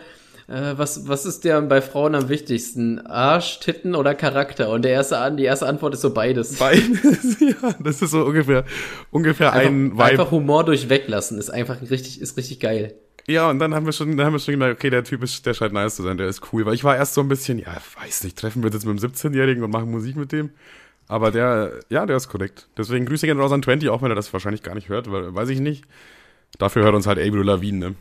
äh, was, was ist der bei Frauen am wichtigsten? Arsch, Titten oder Charakter? Und der erste, die erste Antwort ist so beides. Beides, ja. Das ist so ungefähr, ungefähr einfach, ein Vibe. Einfach Humor durchweglassen ist einfach richtig, ist richtig geil. Ja, und dann haben wir schon, dann haben wir schon gedacht, okay, der Typ ist, der scheint nice zu sein, der ist cool. Weil ich war erst so ein bisschen, ja, weiß nicht, treffen wir uns jetzt mit einem 17-Jährigen und machen Musik mit dem. Aber der, ja, der ist korrekt. Deswegen Grüße gerne raus an 20, auch wenn er das wahrscheinlich gar nicht hört, weil, weiß ich nicht. Dafür hört uns halt Avril Lavigne, ne?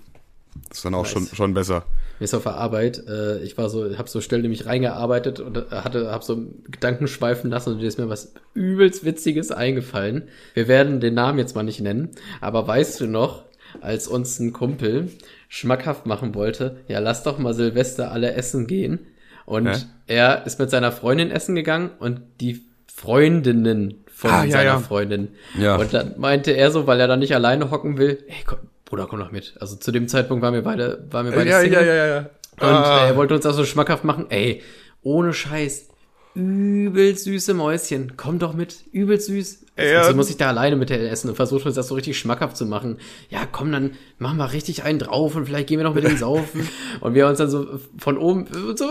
Das ist dann auch nice. schon, schon besser. Mir ist auf der Arbeit, äh, ich war so, hab so schnell nämlich reingearbeitet und hatte, hab so Gedanken schweifen lassen und dir ist mir was übelst Witziges eingefallen. Wir werden den Namen jetzt mal nicht nennen, aber weißt du noch, als uns ein Kumpel schmackhaft machen wollte, ja, lass doch mal Silvester alle essen gehen. Und Hä? er ist mit seiner Freundin essen gegangen und die Freundinnen von ah, ja, seiner ja. Freundin. Ja. Und dann meinte er so, weil er dann nicht alleine hocken will, ey, komm, Bruder, komm doch mit. Also zu dem Zeitpunkt waren wir beide, waren wir beide ja, Single. Ja, ja, ja, ja. Und ah. er wollte uns auch so schmackhaft machen, ey, ohne Scheiß, übel süße Mäuschen, komm doch mit, übel süß. Ja. Also muss ich da alleine mit essen und versuche uns das so richtig schmackhaft zu machen. Ja, komm, dann machen wir richtig einen drauf und vielleicht gehen wir noch mit den Saufen. und wir uns dann so von oben so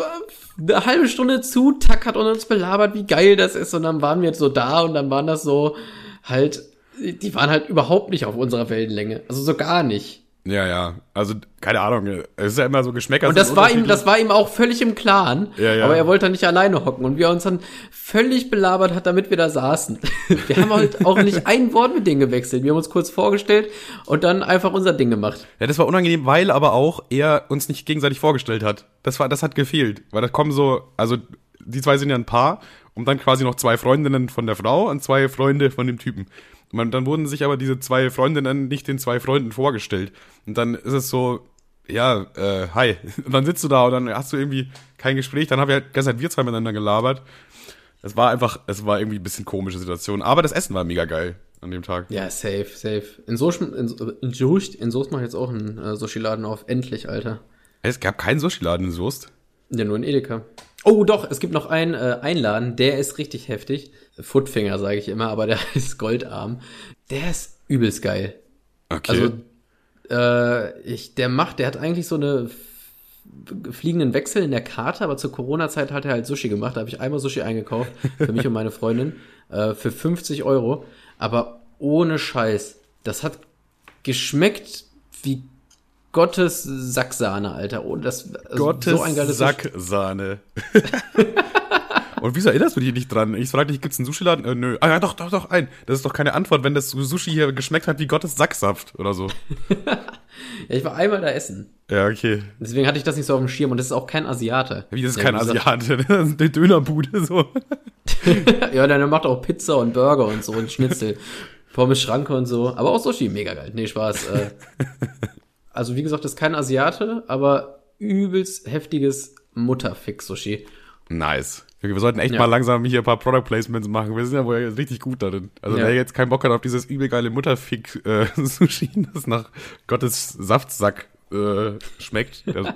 eine halbe Stunde zutackert und uns belabert, wie geil das ist. Und dann waren wir so da und dann waren das so halt, die waren halt überhaupt nicht auf unserer Wellenlänge. Also so gar nicht. Ja, ja. Also, keine Ahnung. Es ist ja immer so Geschmäcker. Und das war ihm, das war ihm auch völlig im Klaren. Ja, ja. Aber er wollte nicht alleine hocken. Und wie er uns dann völlig belabert hat, damit wir da saßen. wir haben halt auch nicht ein Wort mit denen gewechselt. Wir haben uns kurz vorgestellt und dann einfach unser Ding gemacht. Ja, das war unangenehm, weil aber auch er uns nicht gegenseitig vorgestellt hat. Das war, das hat gefehlt. Weil das kommen so, also, die zwei sind ja ein Paar und dann quasi noch zwei Freundinnen von der Frau und zwei Freunde von dem Typen. Man, dann wurden sich aber diese zwei Freundinnen nicht den zwei Freunden vorgestellt. Und dann ist es so, ja, äh, hi. Und dann sitzt du da und dann hast du irgendwie kein Gespräch. Dann haben wir halt gestern wir zwei miteinander gelabert. Es war einfach, es war irgendwie ein bisschen komische Situation. Aber das Essen war mega geil an dem Tag. Ja, safe, safe. In Soest, in, in Soest, in Soest mache ich jetzt auch einen äh, Sushi-Laden auf. Endlich, Alter. Es gab keinen Sushi-Laden in Soest. Ja, nur in Edeka. Oh, doch, es gibt noch einen äh, Einladen, der ist richtig heftig. Footfinger, sage ich immer, aber der ist Goldarm. Der ist übelst geil. Okay. Also, äh, ich, der macht, der hat eigentlich so eine fliegenden Wechsel in der Karte, aber zur Corona-Zeit hat er halt Sushi gemacht. Da habe ich einmal Sushi eingekauft für mich und meine Freundin äh, für 50 Euro. Aber ohne Scheiß, das hat geschmeckt wie Gottes Sacksahne, Alter. Oh, das, also Gottes so ein geiles Sacksahne. Und wieso erinnerst du dich nicht dran? Ich frage dich, gibt's einen Sushi-Laden? Äh, nö. Ah ja, doch, doch, doch, ein. Das ist doch keine Antwort, wenn das Sushi hier geschmeckt hat wie Gottes Sacksaft oder so. ja, ich war einmal da essen. Ja, okay. Deswegen hatte ich das nicht so auf dem Schirm und das ist auch kein Asiate. Wie, das ist ja, kein Asiate? Das ist eine Dönerbude, so. ja, der macht auch Pizza und Burger und so und Schnitzel. Pommes Schranke und so. Aber auch Sushi, mega geil. Nee, Spaß. Äh. Also, wie gesagt, das ist kein Asiate, aber übelst heftiges Mutterfix-Sushi. Nice. Wir sollten echt ja. mal langsam hier ein paar Product Placements machen. Wir sind ja wohl richtig gut darin. Also ja. wer jetzt keinen Bock hat auf dieses übel geile Mutterfick-Sushi, äh, das nach Gottes Saftsack äh, schmeckt, das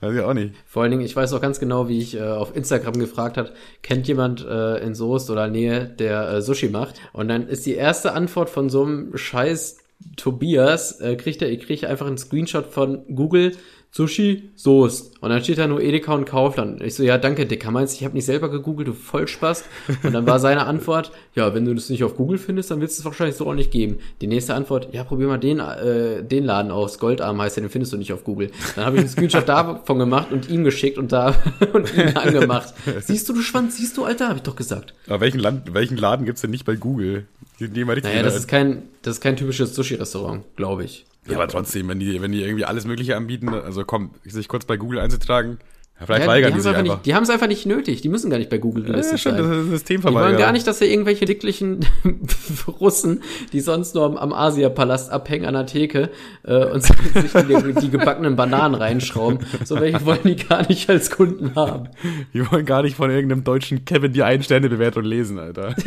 weiß ich auch nicht. Vor allen Dingen, ich weiß auch ganz genau, wie ich äh, auf Instagram gefragt hat, kennt jemand äh, in Soest oder Nähe, der äh, Sushi macht? Und dann ist die erste Antwort von so einem scheiß Tobias, äh, kriegt er, ich kriege einfach einen Screenshot von Google Sushi, Soest. Und dann steht da nur Edeka und Kaufland. Ich so, ja, danke, Dicker. Meinst du, ich habe nicht selber gegoogelt, du Vollspaß? Und dann war seine Antwort, ja, wenn du das nicht auf Google findest, dann wird es wahrscheinlich so auch nicht geben. Die nächste Antwort, ja, probier mal den, äh, den Laden aus. Goldarm heißt der, den findest du nicht auf Google. Dann habe ich einen Screenshot davon gemacht und ihm geschickt und da und ihn angemacht. Siehst du, du Schwanz, siehst du, Alter, habe ich doch gesagt. Aber welchen, Land, welchen Laden gibt's denn nicht bei Google? Die, die naja, das ist kein, das ist kein typisches Sushi-Restaurant, glaube ich. Ja, aber trotzdem, wenn die, wenn die irgendwie alles Mögliche anbieten, also komm, sich kurz bei Google einzutragen, vielleicht ja, weigern die, die sich einfach. Nicht, die haben es einfach nicht nötig. Die müssen gar nicht bei Google gelistet ja, sein. Das ist System die wollen gar nicht, dass da irgendwelche dicklichen Russen, die sonst nur am, am Asiapalast abhängen an der Theke äh, und sich die, die, gebackenen Bananen reinschrauben. So welche wollen die gar nicht als Kunden haben. Die wollen gar nicht von irgendeinem deutschen Kevin die Ein-Sterne-Bewertung lesen, Alter.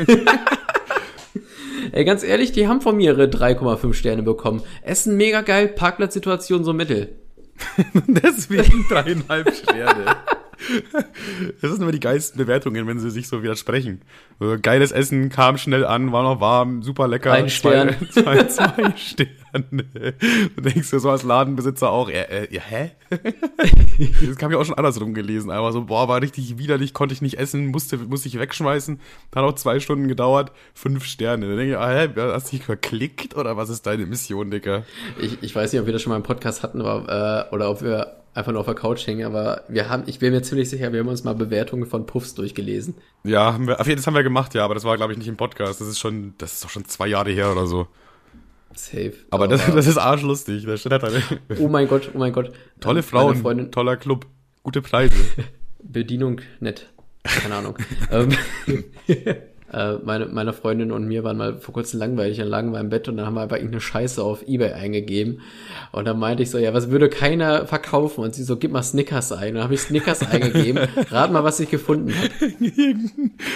Ey, ganz ehrlich, die haben von mir ihre 3,5 Sterne bekommen. Essen mega geil, Parkplatzsituation so mittel. Deswegen dreieinhalb Sterne. Das sind immer die geilsten Bewertungen, wenn sie sich so widersprechen. Also, geiles Essen, kam schnell an, war noch warm, super lecker. Ein Stern. Zwei, zwei, zwei Sterne. Du denkst dir so als Ladenbesitzer auch, ja, äh, ja hä? Das kam ja auch schon andersrum gelesen. Aber so, boah, war richtig widerlich, konnte ich nicht essen, musste, musste ich wegschmeißen. Hat auch zwei Stunden gedauert, fünf Sterne. Dann denke ich, ah, hä, hast du dich verklickt oder was ist deine Mission, Dicker? Ich, ich weiß nicht, ob wir das schon mal im Podcast hatten aber, äh, oder ob wir einfach nur auf der Couch hängen, aber wir haben, ich bin mir ziemlich sicher, wir haben uns mal Bewertungen von Puffs durchgelesen. Ja, haben wir, das haben wir gemacht, ja, aber das war, glaube ich, nicht im Podcast. Das ist schon, das ist doch schon zwei Jahre her oder so. Safe. Aber, aber das, das ist arschlustig. Da steht halt oh mein Gott, oh mein Gott. Tolle Frauen, Freundin, toller Club, gute Preise. Bedienung nett. Keine Ahnung. Äh, meine, Freundin und mir waren mal vor kurzem langweilig und lagen mal im Bett und dann haben wir einfach irgendeine Scheiße auf Ebay eingegeben. Und dann meinte ich so, ja, was würde keiner verkaufen? Und sie so, gib mal Snickers ein. Und dann habe ich Snickers eingegeben. Rat mal, was ich gefunden habe.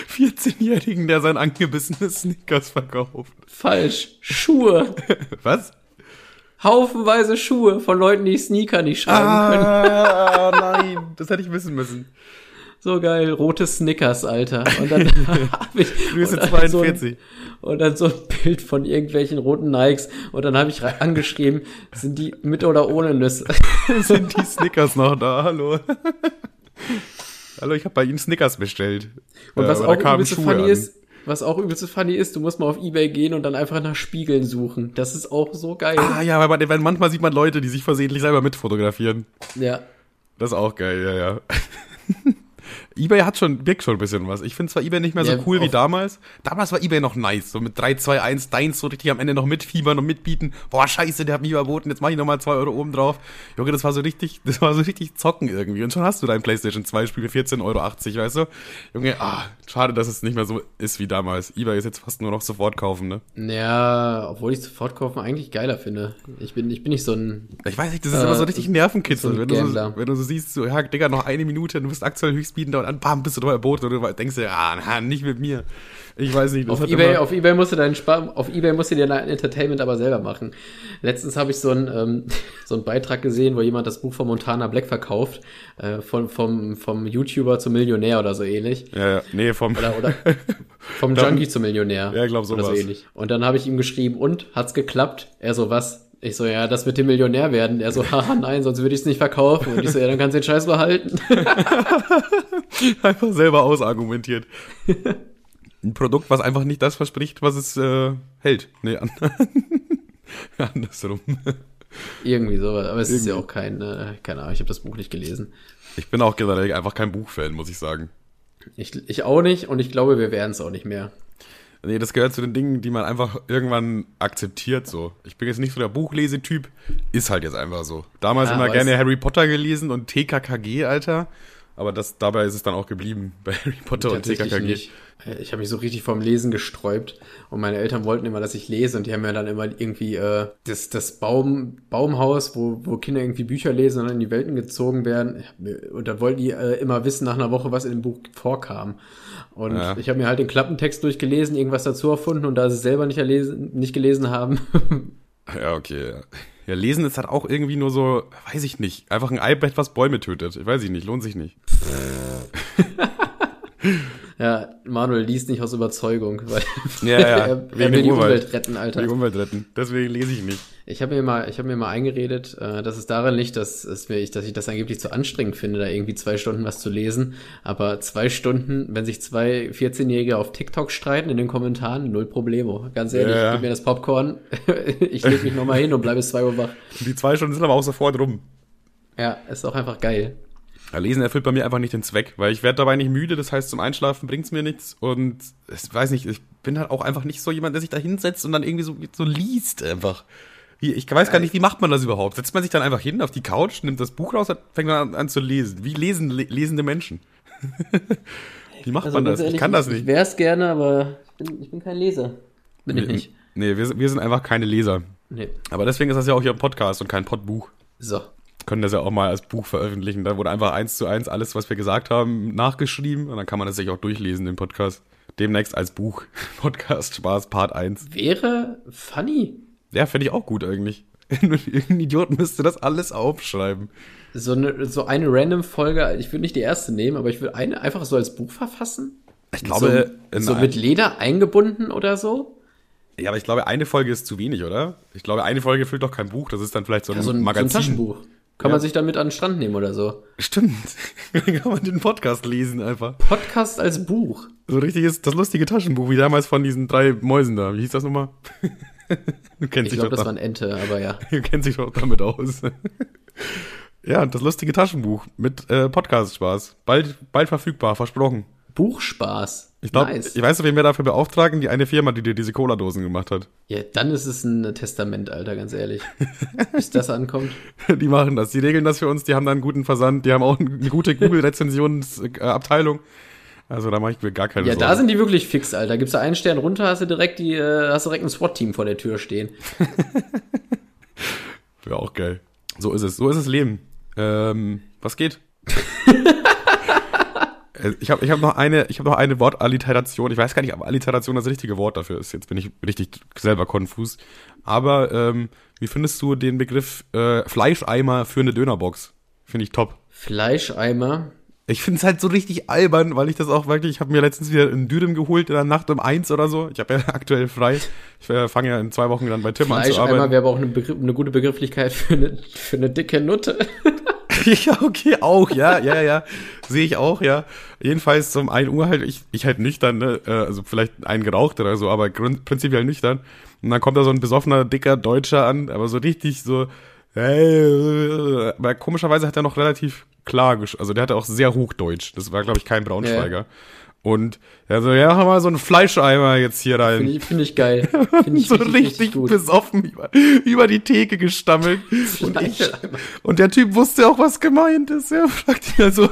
14-Jährigen, der sein angebissenes Snickers verkauft. Falsch. Schuhe. was? Haufenweise Schuhe von Leuten, die Sneaker nicht schreiben ah, können. Ah, nein, das hätte ich wissen müssen. So geil, rote Snickers, Alter. Und dann habe ich Grüße 42. So und dann so ein Bild von irgendwelchen roten Nikes und dann habe ich angeschrieben, sind die mit oder ohne Nüsse? sind die Snickers noch da? Hallo. Hallo, ich habe bei Ihnen Snickers bestellt. Und was äh, auch übelst funny an. ist, was auch übelst funny ist, du musst mal auf Ebay gehen und dann einfach nach Spiegeln suchen. Das ist auch so geil. Ah ja, weil, weil manchmal sieht man Leute, die sich versehentlich selber mitfotografieren. Ja. Das ist auch geil, ja, ja eBay hat schon, wirkt schon ein bisschen was. Ich finde zwar eBay nicht mehr so ja, cool wie damals. Damals war eBay noch nice. So mit 3, 2, 1, deins so richtig am Ende noch mitfiebern und mitbieten. Boah, scheiße, der hat mich überboten, jetzt mach ich nochmal 2 Euro oben drauf. Junge, das war so richtig, das war so richtig zocken irgendwie. Und schon hast du dein PlayStation 2 Spiel für 14,80 Euro, weißt du? Junge, ah, schade, dass es nicht mehr so ist wie damals. eBay ist jetzt fast nur noch sofort kaufen, ne? Ja, obwohl ich sofort kaufen eigentlich geiler finde. Ich bin, ich bin nicht so ein. Ich weiß nicht, das ist äh, immer so richtig Nervenkitzel. So wenn, du so, wenn du so siehst, so, ja, Digga, noch eine Minute, du bist aktuell höchstbietender und dann bam, bist du dabei Boot und du denkst dir, ah, na, nicht mit mir. Ich weiß nicht. Auf Ebay, auf Ebay musst du deinen Spar auf Ebay musst du dir dein Entertainment aber selber machen. Letztens habe ich so einen ähm, so einen Beitrag gesehen, wo jemand das Buch von Montana Black verkauft, äh, von, vom, vom YouTuber zum Millionär oder so ähnlich. Ja, ja. nee, vom Oder, oder vom Junkie zum Millionär. Ja, ich glaub, Oder so sowas. ähnlich. Und dann habe ich ihm geschrieben, und hat's geklappt? Er so, was? Ich so, ja, das mit dem Millionär werden. Er so, haha, nein, sonst würde ich es nicht verkaufen. Und ich so, ja, dann kannst du den Scheiß behalten. einfach selber ausargumentiert. Ein Produkt, was einfach nicht das verspricht, was es äh, hält. Nee, an andersrum. Irgendwie sowas. Aber es ist ja Irgendwie. auch kein, äh, keine Ahnung, ich habe das Buch nicht gelesen. Ich bin auch generell einfach kein Buchfan, muss ich sagen. Ich, ich auch nicht und ich glaube, wir werden es auch nicht mehr. Nee, das gehört zu den Dingen, die man einfach irgendwann akzeptiert, so. Ich bin jetzt nicht so der Buchlesetyp, ist halt jetzt einfach so. Damals Ah, immer gerne Harry Potter gelesen und TKKG, Alter. Aber das, dabei ist es dann auch geblieben, bei Harry Potter und TKKG. nicht. Äh, Ich habe mich so richtig vom Lesen gesträubt und meine Eltern wollten immer, dass ich lese und die haben mir dann immer irgendwie äh, das, das Baum, Baumhaus, wo, wo Kinder irgendwie Bücher lesen und dann in die Welten gezogen werden. Und dann wollten die äh, immer wissen nach einer Woche, was in dem Buch vorkam. Und Ja. ich habe mir halt den Klappentext durchgelesen, irgendwas dazu erfunden und da sie es selber nicht, erlesen, nicht gelesen haben, Ja, okay. ja. Ja, lesen ist halt auch irgendwie nur so, weiß ich nicht, einfach ein iPad, was Bäume tötet. Ich weiß ich nicht, lohnt sich nicht. ja, Manuel liest nicht aus Überzeugung, weil Ja, ja, er, er will die Urwald. Umwelt retten, Alter. Die Umwelt retten. Deswegen lese ich nicht. Ich habe mir mal, ich habe mir mal eingeredet, äh, dass es daran liegt, dass es mir, dass ich das angeblich zu anstrengend finde, da irgendwie zwei Stunden was zu lesen. Aber zwei Stunden, wenn sich zwei 14-Jährige auf TikTok streiten in den Kommentaren, null Problemo. Ganz ehrlich, Ja, ja. gib mir das Popcorn, ich leg mich nochmal hin und bleibe bis zwei Uhr wach. Die zwei Stunden sind aber auch sofort rum. Ja, ist auch einfach geil. Ja, Lesen erfüllt bei mir einfach nicht den Zweck, weil ich werde dabei nicht müde, das heißt zum Einschlafen bringt's mir nichts und ich weiß nicht, ich bin halt auch einfach nicht so jemand, der sich da hinsetzt und dann irgendwie so, so liest einfach. Wie, ich weiß gar nicht, wie macht man das überhaupt? Setzt man sich dann einfach hin auf die Couch, nimmt das Buch raus und fängt dann an, an zu lesen. Wie lesen le lesende Menschen? wie macht man das? Also ganz ich kann ehrlich, das Ich nicht. wär's gerne, aber ich bin, ich bin kein Leser. Bin ich nicht. Nee, wir, sind- wir sind einfach keine Leser. Nee. Aber deswegen ist das ja auch hier ein Podcast und kein Podbuch. So. Können das ja auch mal als Buch veröffentlichen. Da wurde einfach eins zu eins alles, was wir gesagt haben, nachgeschrieben und dann kann man das sich auch durchlesen, den Podcast. Demnächst als Buch. Podcast Spaß Part 1. Wäre funny. Ja, finde ich auch gut eigentlich. Irgendein Idiot müsste das alles aufschreiben. So eine, so eine random Folge, ich würde nicht die erste nehmen, aber ich würde eine einfach so als Buch verfassen. Ich glaube, so, so mit Leder eingebunden oder so. ja, aber ich glaube, eine Folge ist zu wenig, oder? Ich glaube, eine Folge füllt doch kein Buch. Das ist dann vielleicht so ein, Ja, so, ein, so ein Magazin. Taschenbuch. Kann Ja. man sich dann mit an den Strand nehmen oder so. Stimmt. Dann kann man den Podcast lesen einfach. Podcast als Buch. So ein richtiges, das lustige Taschenbuch, wie damals von diesen drei Mäusen da. Wie hieß das nochmal? du kennst Ich dich glaube, das da- war ein Ente, aber ja. Ihr kennt sich doch damit aus. ja, das lustige Taschenbuch mit äh, Podcast-Spaß. Bald, bald verfügbar, versprochen. Buchspaß. Ich glaube, nice. ich weiß, wen wir dafür beauftragen, die eine Firma, die dir diese Cola-Dosen gemacht hat. Ja, dann ist es ein Testament, Alter, ganz ehrlich. Bis das ankommt. Die machen das, die regeln das für uns, die haben da einen guten Versand, die haben auch eine gute Google-Rezensionsabteilung. Also da mache ich mir gar keine Ja, Sorgen. da sind die wirklich fix, Alter. Gibst du einen Stern runter, hast du direkt die, äh, hast du direkt ein SWAT-Team vor der Tür stehen. Wäre auch geil. So ist es, so ist das Leben. Ähm, was geht? Äh, Ich habe ich hab noch eine, ich habe noch eine Wortalliteration. Ich weiß gar nicht, ob Alliteration das richtige Wort dafür ist. Jetzt bin ich richtig selber konfus. Aber ähm, wie findest du den Begriff äh, Fleischeimer für eine Dönerbox? Finde ich top. Fleischeimer. Ich finde es halt so richtig albern, weil ich das auch wirklich, ich habe mir letztens wieder einen Dürüm geholt in der Nacht um eins oder so. Ich habe ja aktuell frei. Ich äh, fange ja in zwei Wochen dann bei Tim an zu Fleischeimer arbeiten. wäre aber auch eine, Begriff, eine gute Begrifflichkeit für eine, für eine dicke Nutte. Ja, okay, auch, ja, ja, ja. Sehe ich auch, ja. Jedenfalls zum 1 Uhr halt, ich, ich halt nüchtern, ne? äh, also vielleicht ein geraucht oder so, aber prinzipiell nüchtern. Und dann kommt da so ein besoffener, dicker Deutscher an, aber so richtig so, hey, aber komischerweise hat er noch relativ klar, also der hatte auch sehr Hochdeutsch. Das war, glaube ich, kein Braunschweiger. Und er so, ja, haben wir so einen Fleischeimer jetzt hier rein. Finde ich, find ich geil. Finde ich so richtig, richtig, richtig besoffen über, über die Theke gestammelt. und, ich, und der Typ wusste auch, was gemeint ist. Er fragt ihn also,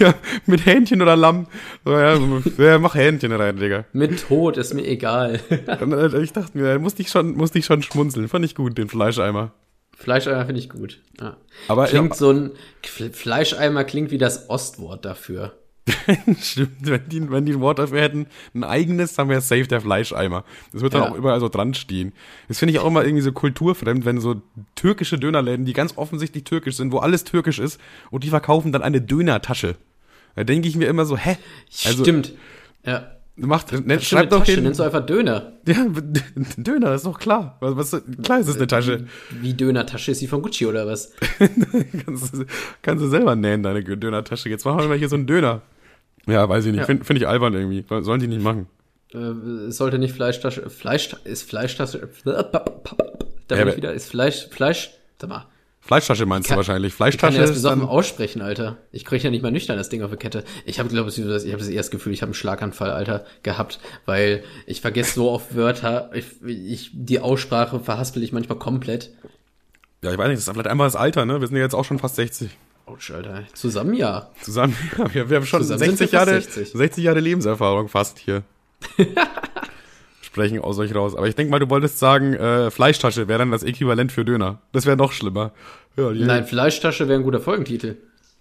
ja, mit Hähnchen oder Lamm. So, ja, so, ja, mach Hähnchen rein, Digga. Mit Tod ist mir egal. Und, äh, ich dachte mir, musste ich schon, musste ich schon schmunzeln. Fand ich gut, den Fleischeimer. Fleischeimer finde ich gut. Ja. Aber Klingt ja, so ein Fleischeimer klingt wie das Ostwort dafür. Stimmt, wenn die, wenn die ein Wort dafür hätten, ein eigenes, dann wäre safe der Fleischeimer. Das wird dann Ja. auch überall so dran stehen. Das finde ich auch immer irgendwie so kulturfremd, wenn so türkische Dönerläden, die ganz offensichtlich türkisch sind, wo alles türkisch ist, und die verkaufen dann eine Dönertasche. Da denke ich mir immer so, hä? Also, Stimmt. Ja. Macht, ne, Schreibt schreibt doch Tasche, hin. nennst du einfach Döner. Ja, Döner, ist doch klar. Was, was, klar ist es eine Tasche. Wie Döner-Tasche ist die von Gucci oder was? kannst, kannst du selber nähen, deine Döner-Tasche. Jetzt machen wir mal hier so einen Döner. Ja, weiß ich nicht. Ja. Finde find ich albern irgendwie. Sollen die nicht machen. Äh, es sollte nicht Fleischtasche. Fleisch ist Fleischtasche. Da Ja, bin ich wieder. Ist Fleisch. Fleisch. Sag mal. Fleischtasche meinst Kann- du wahrscheinlich. Ich kann Fleischtasche ja das besoffen aussprechen, Alter. Ich kriege ja nicht mal nüchtern das Ding auf die Kette. Ich habe, glaube ich, das- ich habe das erste Gefühl, ich habe einen Schlaganfall, Alter, gehabt, weil ich vergesse so oft Wörter. Ich, ich, die Aussprache verhaspel ich manchmal komplett. Ja, ich weiß nicht, das ist vielleicht einfach das Alter, ne? Wir sind ja jetzt auch schon fast 60. Autsch, Alter. Zusammen ja. Zusammen, ja, wir, wir haben schon Zusammen sind 60 wir fast Jahre, 60. 60 Jahre Lebenserfahrung fast hier. Sprechen aus euch raus. Aber ich denke mal, du wolltest sagen, äh, Fleischtasche wäre dann das Äquivalent für Döner. Das wäre noch schlimmer. Ja, die Nein, Fleischtasche wäre ein guter Folgentitel.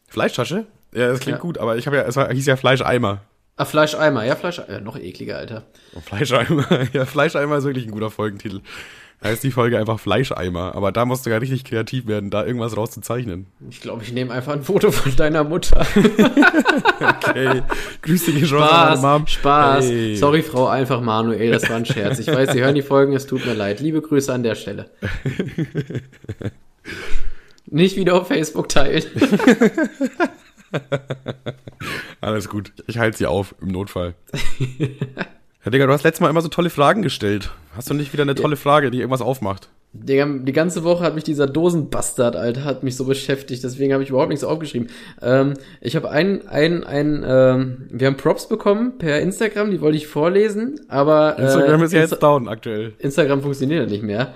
Fleischtasche? Ja, das klingt Ja. gut, aber ich habe ja, es war, hieß ja Fleischeimer. Ah, Fleischeimer. Ja, Fleisch. Ja, noch ekliger, Alter. Oh, Fleischeimer. Ja, Fleischeimer ist wirklich ein guter Folgentitel. Da ist die Folge einfach Fleischeimer. Aber da musst du ja richtig kreativ werden, da irgendwas rauszuzeichnen. Ich glaube, ich nehme einfach ein Foto von deiner Mutter. Okay. Grüß dich schon Spaß, Mom. Spaß. Hey. Sorry, Frau einfach Manuel, das war ein Scherz. Ich weiß, Sie hören die Folgen, es tut mir leid. Liebe Grüße an der Stelle. Nicht wieder auf Facebook teilen. Alles gut. Ich halte sie auf, im Notfall. Ja, Digga, du hast letztes Mal immer so tolle Fragen gestellt. Hast du nicht wieder eine tolle Frage, die irgendwas aufmacht? Digga, die ganze Woche hat mich dieser Dosenbastard, Alter, hat mich so beschäftigt, deswegen habe ich überhaupt nichts aufgeschrieben. Ähm, ich habe ein, ein, ein, ähm, wir haben Props bekommen per Instagram, die wollte ich vorlesen, aber Instagram äh, ist ja Insta- jetzt down aktuell. Instagram funktioniert ja nicht mehr.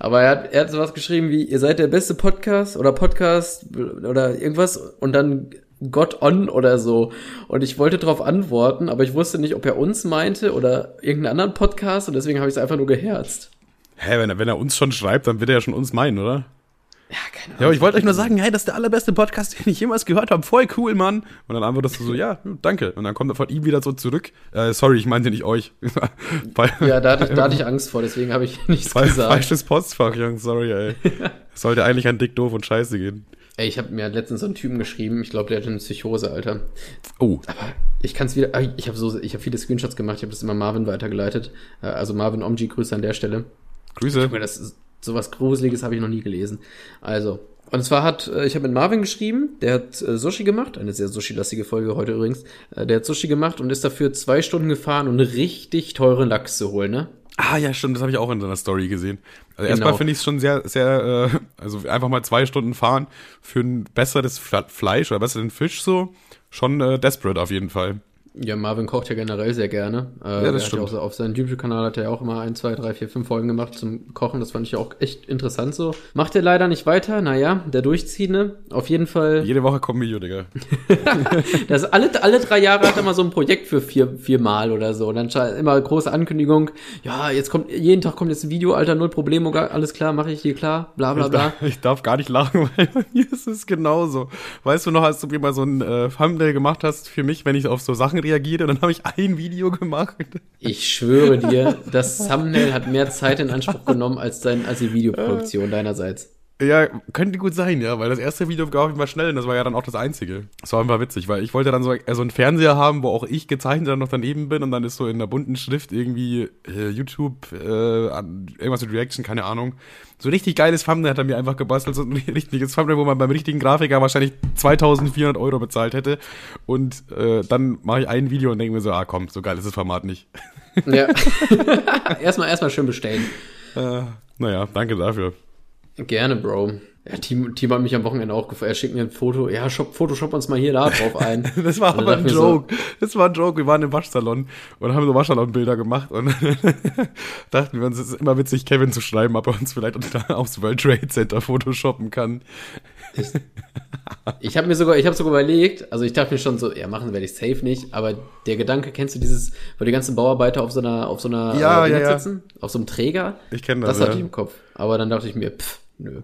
Aber er hat, er hat sowas geschrieben wie, ihr seid der beste Podcast oder Podcast oder irgendwas und dann God on oder so. Und ich wollte darauf antworten, aber ich wusste nicht, ob er uns meinte oder irgendeinen anderen Podcast und deswegen habe ich es einfach nur geherzt. Hä, wenn er, wenn er uns schon schreibt, dann wird er ja schon uns meinen, oder? Ja, keine Ahnung. Ja, aber ich wollte euch nur sagen, hey, das ist der allerbeste Podcast, den ich jemals gehört habe. Voll cool, Mann. Und dann antwortest du so, ja, danke. Und dann kommt er von ihm wieder so zurück. Äh, sorry, ich meinte nicht euch. Ja, da hatte, ich, da hatte ich Angst vor, deswegen habe ich nichts Fall, gesagt. falsches Postfach, Jungs, sorry, ey. Sollte eigentlich an dick, doof und scheiße gehen. Ey, ich habe mir letztens so einen Typen geschrieben, ich glaube, der hatte eine Psychose, Alter. Oh, Aber ich kann es wieder, ich habe so, ich habe viele Screenshots gemacht, ich habe das immer Marvin weitergeleitet. Äh, Also Marvin Omji, Grüße an der Stelle. Grüße. Junge, das ist sowas Gruseliges habe ich noch nie gelesen. Also, und zwar hat, äh, ich habe mit Marvin geschrieben, der hat äh, Sushi gemacht, eine sehr Sushi-lastige Folge heute übrigens. Der hat Sushi gemacht und ist dafür zwei Stunden gefahren, um einen richtig teuren Lachs zu holen, ne? Ah, ja, stimmt, das habe ich auch in seiner Story gesehen. Also Genau. erstmal finde ich es schon sehr, sehr, äh, also einfach mal zwei Stunden fahren für ein besseres Fle- Fleisch oder besseren Fisch so, schon äh, desperate auf jeden Fall. Ja, Marvin kocht ja generell sehr gerne. Äh, das er hat stimmt. Ja auch so, auf seinem YouTube-Kanal hat er ja auch immer ein, zwei, drei, vier, fünf Folgen gemacht zum Kochen. Das fand ich auch echt interessant so. Macht er leider nicht weiter. Naja, der Durchziehende. Auf jeden Fall. Jede Woche kommt ein Video, Digga. Das alle, alle drei Jahre hat er mal so ein Projekt für vier, vier Mal oder so. Und dann immer große Ankündigung. Ja, jetzt kommt, jeden Tag kommt jetzt ein Video, Alter, null Problemo, gar- alles klar, mache ich hier klar, bla, bla, Ich bla. darf, ich darf gar nicht lachen, weil bei mir ist es genauso. Weißt du noch, als du mir mal so ein äh, Thumbnail gemacht hast für mich, wenn ich auf so Sachen reagiere, dann habe ich ein Video gemacht. Ich schwöre dir, das Thumbnail hat mehr Zeit in Anspruch genommen als, dein, als die Videoproduktion deinerseits. Ja, könnte gut sein, ja, weil das erste Video gab ich mal schnell und das war ja dann auch das einzige. Das war einfach witzig, weil ich wollte dann so, äh, so einen Fernseher haben, wo auch ich gezeichnet dann noch daneben bin und dann ist so in der bunten Schrift irgendwie äh, YouTube, äh, irgendwas mit Reaction, keine Ahnung. So richtig geiles Thumbnail hat er mir einfach gebastelt, so ein richtiges Thumbnail, wo man beim richtigen Grafiker wahrscheinlich 2400 Euro bezahlt hätte. Und äh, dann mache ich ein Video und denke mir so, ah komm, so geil ist das Format nicht. Ja. erstmal, erstmal schön bestellen. Äh, naja, danke dafür. Gerne, Bro. Ja, Team, Team hat mich am Wochenende auch gefragt. Er schickt mir ein Foto. Ja, shop, Photoshop uns mal hier da drauf ein. Das war Und aber ein ich mir so, Joke. Das war ein Joke. Wir waren im Waschsalon und haben so Waschsalonbilder gemacht und dachten wir uns, es ist immer witzig, Kevin zu schreiben, ob er uns vielleicht aufs World Trade Center photoshoppen kann. Ich habe mir sogar, ich habe sogar überlegt, also ich dachte mir schon so, ja, machen werde ich safe nicht, aber der Gedanke, kennst du dieses, wo die ganzen Bauarbeiter auf so einer, auf so einer Ja, äh, ja, sitzen? Auf so einem Träger? Ich kenne das. Das hatte ich im Kopf. Aber dann dachte ich mir, pff, nö.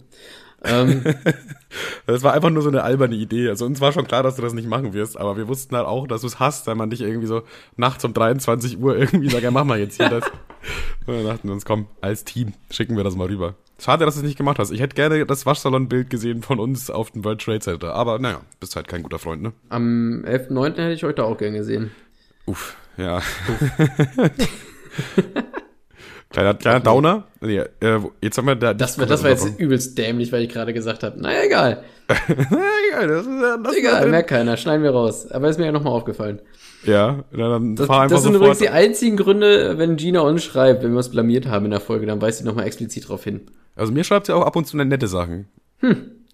Ähm, Das war einfach nur so eine alberne Idee. Also uns war schon klar, dass du das nicht machen wirst, aber wir wussten halt auch, dass du es hast, wenn man dich irgendwie so nachts um 23 Uhr irgendwie sagt, ja, mach mal jetzt hier das. Und dann dachten wir uns, komm, als Team schicken wir das mal rüber. Schade, dass du es nicht gemacht hast. Ich hätte gerne das Waschsalon-Bild gesehen von uns auf dem World Trade Center. Aber naja, bist halt kein guter Freund, ne? am 11.9. hätte ich euch da auch gern gesehen. Uff, ja. kleiner kleiner Downer. Nee, äh, jetzt haben wir da. Das, war- das war jetzt übelst dämlich, weil ich gerade gesagt habe, naja, egal. egal, das ist ja, das Egal, merkt keiner, schneiden wir raus. Aber ist mir ja nochmal aufgefallen. Ja, na, dann Das, fahr einfach das sind sofort. übrigens die einzigen Gründe, wenn Gina uns schreibt, wenn wir uns blamiert haben in der Folge, dann weist sie nochmal explizit drauf hin. Also mir schreibt sie auch ab und zu nette Sachen.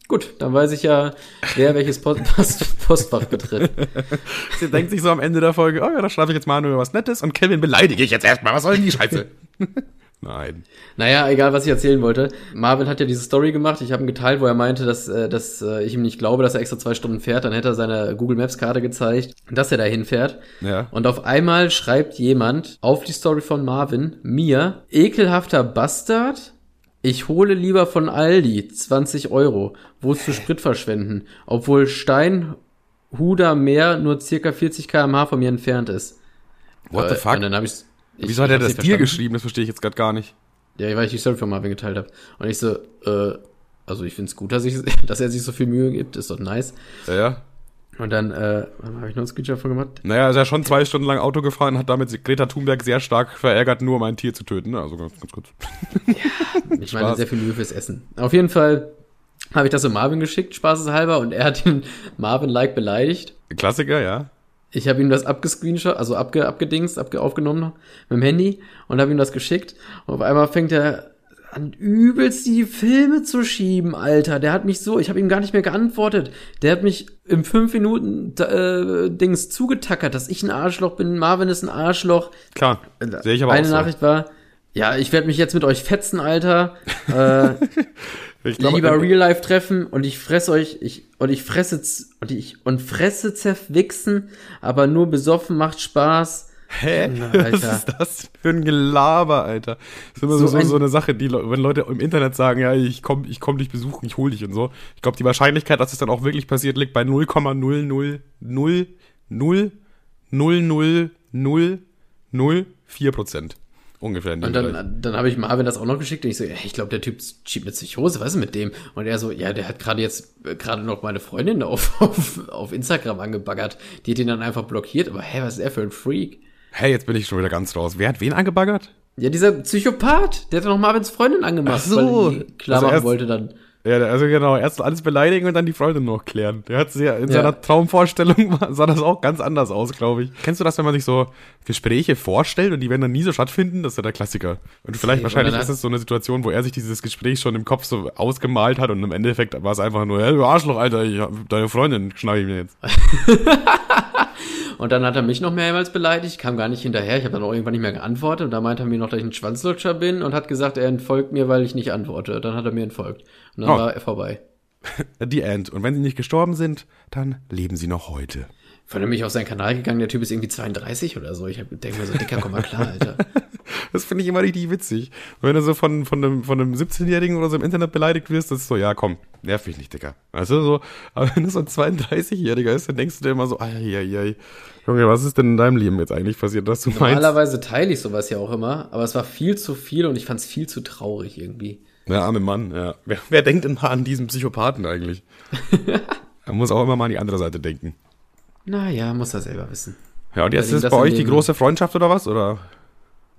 Gut, dann weiß ich ja, wer welches Post Post Postfach betritt. Sie denkt sich so am Ende der Folge, oh ja, da schreibe ich jetzt mal nur was Nettes und Kevin beleidige ich jetzt erstmal. Was soll denn die Scheiße? Nein. Naja, egal, was ich erzählen wollte. Marvin hat ja diese Story gemacht. Ich habe ihn geteilt, wo er meinte, dass, äh, dass äh, ich ihm nicht glaube, dass er extra zwei Stunden fährt. Dann hätte er seine Google Maps Karte gezeigt, dass er da hinfährt. Ja. Und auf einmal schreibt jemand auf die Story von Marvin mir, ekelhafter Bastard, ich hole lieber von Aldi 20 Euro. Wozu Sprit verschwenden? Obwohl Steinhuder Meer nur circa 40 km/h von mir entfernt ist. What the Äh, fuck? Und dann hab ich's, ich, Wieso hat er das dir geschrieben? Das verstehe ich jetzt gerade gar nicht. Ja, weil ich die Story von Marvin geteilt habe. Und ich so, äh, also ich find's gut, dass, ich, dass er sich so viel Mühe gibt, ist doch nice. Ja, ja. Und dann, äh, habe ich noch einen Screenshot von gemacht? Naja, er ist ja schon zwei Stunden lang Auto gefahren, hat damit Greta Thunberg sehr stark verärgert, nur um ein Tier zu töten. ne? Also ganz, ganz kurz. Ich meine, sehr viel Mühe fürs Essen. Auf jeden Fall habe ich das so Marvin geschickt, spaßeshalber, und er hat den Marvin-like beleidigt. Klassiker, ja. Ich habe ihm das abgescreenshot, also abge, abgedingst, abge, aufgenommen mit dem Handy und habe ihm das geschickt. Und auf einmal fängt er an übelst die Filme zu schieben, Alter. Der hat mich so, ich habe ihm gar nicht mehr geantwortet. Der hat mich im 5 Minuten äh, Dings zugetackert, dass ich ein Arschloch bin. Marvin ist ein Arschloch. Klar. Sehe ich aber Eine auch so. Nachricht war, ja, ich werde mich jetzt mit euch fetzen, Alter. Äh, Ich glaube, lieber Real Life treffen und ich fresse euch ich und ich fresse und ich und fresse zerwichsen, aber nur besoffen macht Spaß. Hä? Na, Was Alter. ist das für ein Gelaber, Alter? Das ist immer so, So ein- so eine Sache, die, wenn Leute im Internet sagen, ja, ich komm, ich komm dich besuchen, ich hol dich und so. Ich glaube, die Wahrscheinlichkeit, dass es dann auch wirklich passiert, liegt bei 0,0000004 Prozent. Ungefähr Und dann, dann habe ich Marvin das auch noch geschickt und ich so, ja, ich glaube, der Typ schiebt eine Psychose, was ist mit dem? Und er so, ja, der hat gerade jetzt äh, gerade noch meine Freundin auf, auf, auf Instagram angebaggert. Die hat ihn dann einfach blockiert. Aber hä, was ist er für ein Freak? Hey, jetzt bin ich schon wieder ganz raus. Wer hat wen angebaggert? Ja, dieser Psychopath, der hat noch Marvins Freundin angemacht, Ach so. weil er die klar Also machen erst- wollte dann. Ja, also genau, erst alles beleidigen und dann die Freundin noch klären. Der hat sehr, in Ja. seiner Traumvorstellung sah das auch ganz anders aus, glaube ich. Kennst du das, wenn man sich so Gespräche vorstellt und die werden dann nie so stattfinden? Das ist ja der Klassiker. Und vielleicht, Safe. wahrscheinlich ist es so eine Situation, wo er sich dieses Gespräch schon im Kopf so ausgemalt hat und im Endeffekt war es einfach nur, hey, du Arschloch, Alter, ich hab deine Freundin schnapp ich mir jetzt. Und dann hat er mich noch mehrmals beleidigt, kam gar nicht hinterher. Ich habe dann auch irgendwann nicht mehr geantwortet. Und da meinte er mir noch, dass ich ein Schwanzlutscher bin und hat gesagt, er entfolgt mir, weil ich nicht antworte. Dann hat er mir entfolgt. Und dann Oh. war er vorbei. Die End. Und wenn sie nicht gestorben sind, dann leben sie noch heute. Von dem bin ich auf seinen Kanal gegangen, der Typ ist irgendwie 32 oder so. Ich denke mir so, Dicker, komm mal klar, Alter. Das finde ich immer richtig witzig. Wenn du so von, von einem, von einem 17-Jährigen oder so im Internet beleidigt wirst, das ist so, ja, komm, nerv mich nicht, Dicker. Weißt du, so, aber wenn du so ein 32-Jähriger ist, dann denkst du dir immer so, ai, ai, ai. Junge, was ist denn in deinem Leben jetzt eigentlich passiert, dass du meinst? Normalerweise teile ich sowas ja auch immer, aber es war viel zu viel und ich fand es viel zu traurig irgendwie. Der arme Mann, ja. Wer, wer denkt denn mal an diesen Psychopathen eigentlich? er muss auch immer mal an die andere Seite denken. Naja, muss er selber wissen. Ja, und jetzt ist bei euch die große Freundschaft oder was? Oder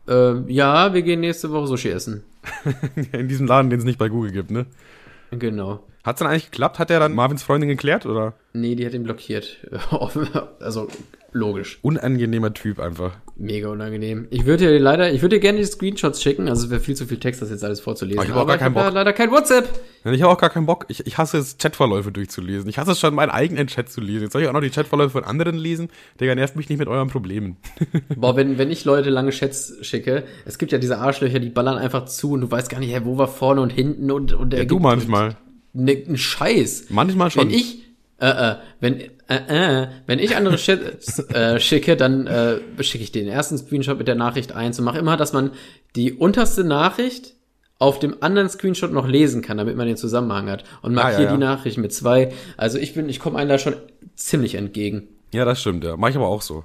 Äh, ja, wir gehen nächste Woche Sushi essen. in diesem Laden, den es nicht bei Google gibt, ne? Genau. Hat's dann eigentlich geklappt? Hat er dann Marvins Freundin geklärt, oder? Nee, die hat ihn blockiert. also, logisch. Unangenehmer Typ einfach. Mega unangenehm. Ich würde dir leider, ich würde dir gerne die Screenshots schicken, also es wäre viel zu viel Text, das jetzt alles vorzulesen. Aber ich hab auch gar keinen Bock. leider kein WhatsApp. Ich habe auch gar keinen Bock. Ich, ich hasse es, Chatverläufe durchzulesen. Ich hasse es schon, meinen eigenen Chat zu lesen. Jetzt soll ich auch noch die Chatverläufe von anderen lesen. Digga, nervt mich nicht mit euren Problemen. Boah, wenn, wenn ich Leute lange Chats schicke, es gibt ja diese Arschlöcher, die ballern einfach zu und du weißt gar nicht, hey, wo war vorne und hinten und, und Ja, du manchmal. Ne, ein Scheiß. Manchmal schon. Wenn ich, äh, äh, wenn, äh, äh, wenn ich andere Chats äh, schicke, dann äh, schicke ich den ersten Screenshot mit der Nachricht eins und mache immer, dass man die unterste Nachricht auf dem anderen Screenshot noch lesen kann, damit man den Zusammenhang hat. Und markiere Ah, ja, ja. die Nachricht mit zwei. Also ich bin, ich komme einem da schon ziemlich entgegen. Ja, das stimmt, ja. Mach ich aber auch so.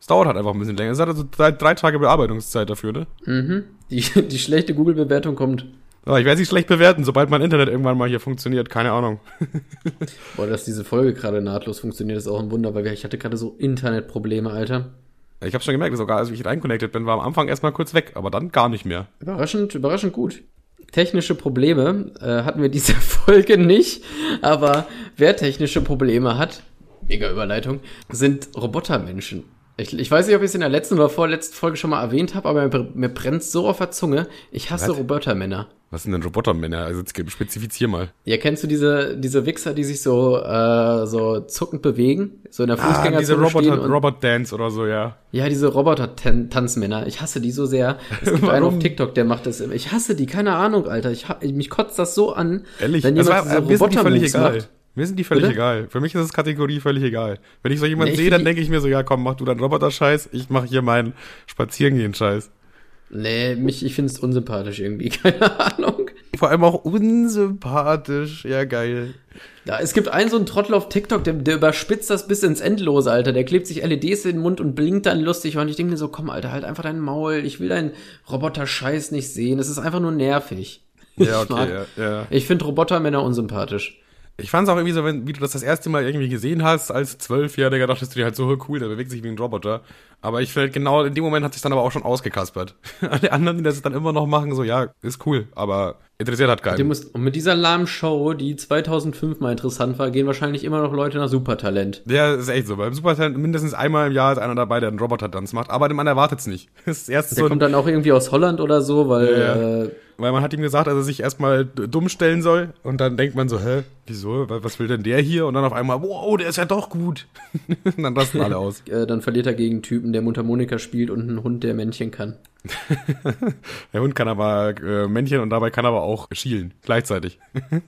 Es dauert halt einfach ein bisschen länger. Es hat also drei, drei Tage Bearbeitungszeit dafür, ne? Die, die schlechte Google-Bewertung kommt. Aber ich werde sie schlecht bewerten, sobald mein Internet irgendwann mal hier funktioniert. Keine Ahnung. Boah, dass diese Folge gerade nahtlos funktioniert, ist auch ein Wunder, weil ich hatte gerade so Internetprobleme, Alter. Ich habe schon gemerkt, sogar als ich reinconnected bin, war am Anfang erstmal kurz weg, aber dann gar nicht mehr. Überraschend, überraschend gut. Technische Probleme äh, hatten wir diese Folge nicht, aber wer technische Probleme hat, mega Überleitung, sind Robotermenschen. Ich, ich weiß nicht, ob ich es in der letzten oder vorletzten Folge schon mal erwähnt habe, aber mir, mir brennt so auf der Zunge. Ich hasse? Robotermänner. Was sind denn Robotermänner? Also spezifizier mal. Ja, kennst du diese, diese Wichser, die sich so, äh, so zuckend bewegen? So in der Fußgängerzone Ah, diese Roboter, und, Robot Dance oder so, ja. Ja, diese Roboter-Tanzmänner. Ich hasse die so sehr. Es gibt einen auf TikTok, der macht das. immer. Ich hasse die, keine Ahnung, Alter. Ich, ha- mich kotzt das so an, Ehrlich, wenn das jemand war, sind die völlig Roboter-Moves egal. macht. Mir sind die völlig Bitte? egal. Für mich ist das Kategorie völlig egal. Wenn ich so jemanden Nee, ich sehe, dann denke ich mir so, ja komm, mach du deinen Roboter-Scheiß, ich mache hier meinen Spazierengehen-Scheiß. Nee, mich, ich finde es unsympathisch irgendwie, keine Ahnung. Vor allem auch unsympathisch, ja geil. Ja, es gibt einen so einen Trottel auf TikTok, der, der überspitzt das bis ins Endlose, Alter. Der klebt sich LEDs in den Mund und blinkt dann lustig. Und ich denke mir so, komm, Alter, halt einfach dein Maul. Ich will deinen Roboter-Scheiß nicht sehen. Es ist einfach nur nervig. Ja, Ich mag- okay, ja, ja. Ich finde Robotermänner unsympathisch. Ich fand's auch irgendwie so, wenn, wie du das das erste Mal irgendwie gesehen hast, als Zwölfjähriger, dachtest du dir halt so cool, der bewegt sich wie ein Roboter. Aber ich finde, genau in dem Moment hat sich dann aber auch schon ausgekaspert. Alle anderen, die das dann immer noch machen, so, ja, ist cool, aber interessiert hat keinen. und mit dieser lahmen Show, die 2005 mal interessant war, gehen wahrscheinlich immer noch Leute nach Supertalent. Ja, ist echt so. Beim Supertalent mindestens einmal im Jahr ist einer dabei, der einen Roboter-Tanz macht, aber man erwartet's nicht. Das ist erst Der so, kommt dann auch irgendwie aus Holland oder so, weil Ja, ja. Äh, weil man hat ihm gesagt, dass er sich erstmal dumm stellen soll und dann denkt man so, hä, wieso, Wa- was will denn der hier? Und dann auf einmal, wow, der ist ja doch gut. und dann rasten alle aus. äh, dann verliert er gegen einen Typen, der Mundharmonika spielt und einen Hund, der Männchen kann. Der Hund kann aber äh, Männchen und dabei kann aber auch schielen, gleichzeitig.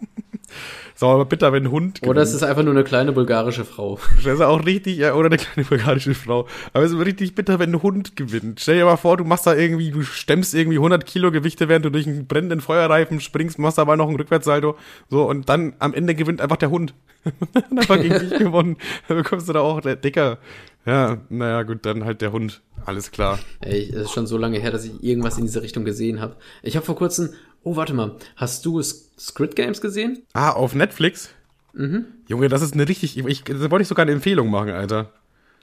so, aber bitter, wenn ein Hund Oder es ist einfach nur eine kleine bulgarische Frau. Das ist auch richtig, ja, oder eine kleine bulgarische Frau. Aber es ist richtig bitter, wenn ein Hund gewinnt. Stell dir mal vor, du machst da irgendwie, du stemmst irgendwie 100 Kilo Gewichte, während du durch einen brennenden Feuerreifen springst, machst dabei noch einen Rückwärtssalto. So, und dann am Ende gewinnt einfach der Hund. Und einfach gegen dich gewonnen. Dann bekommst du da auch der Dicker. Ja, naja, gut, dann halt der Hund. Alles klar. Ey, es ist schon so lange her, dass ich irgendwas in diese Richtung gesehen habe. Ich habe vor kurzem, oh warte mal, hast du Squid Games gesehen? Ah, auf Netflix? Mhm. Junge, das ist eine richtig, ich, da wollte ich sogar eine Empfehlung machen, Alter.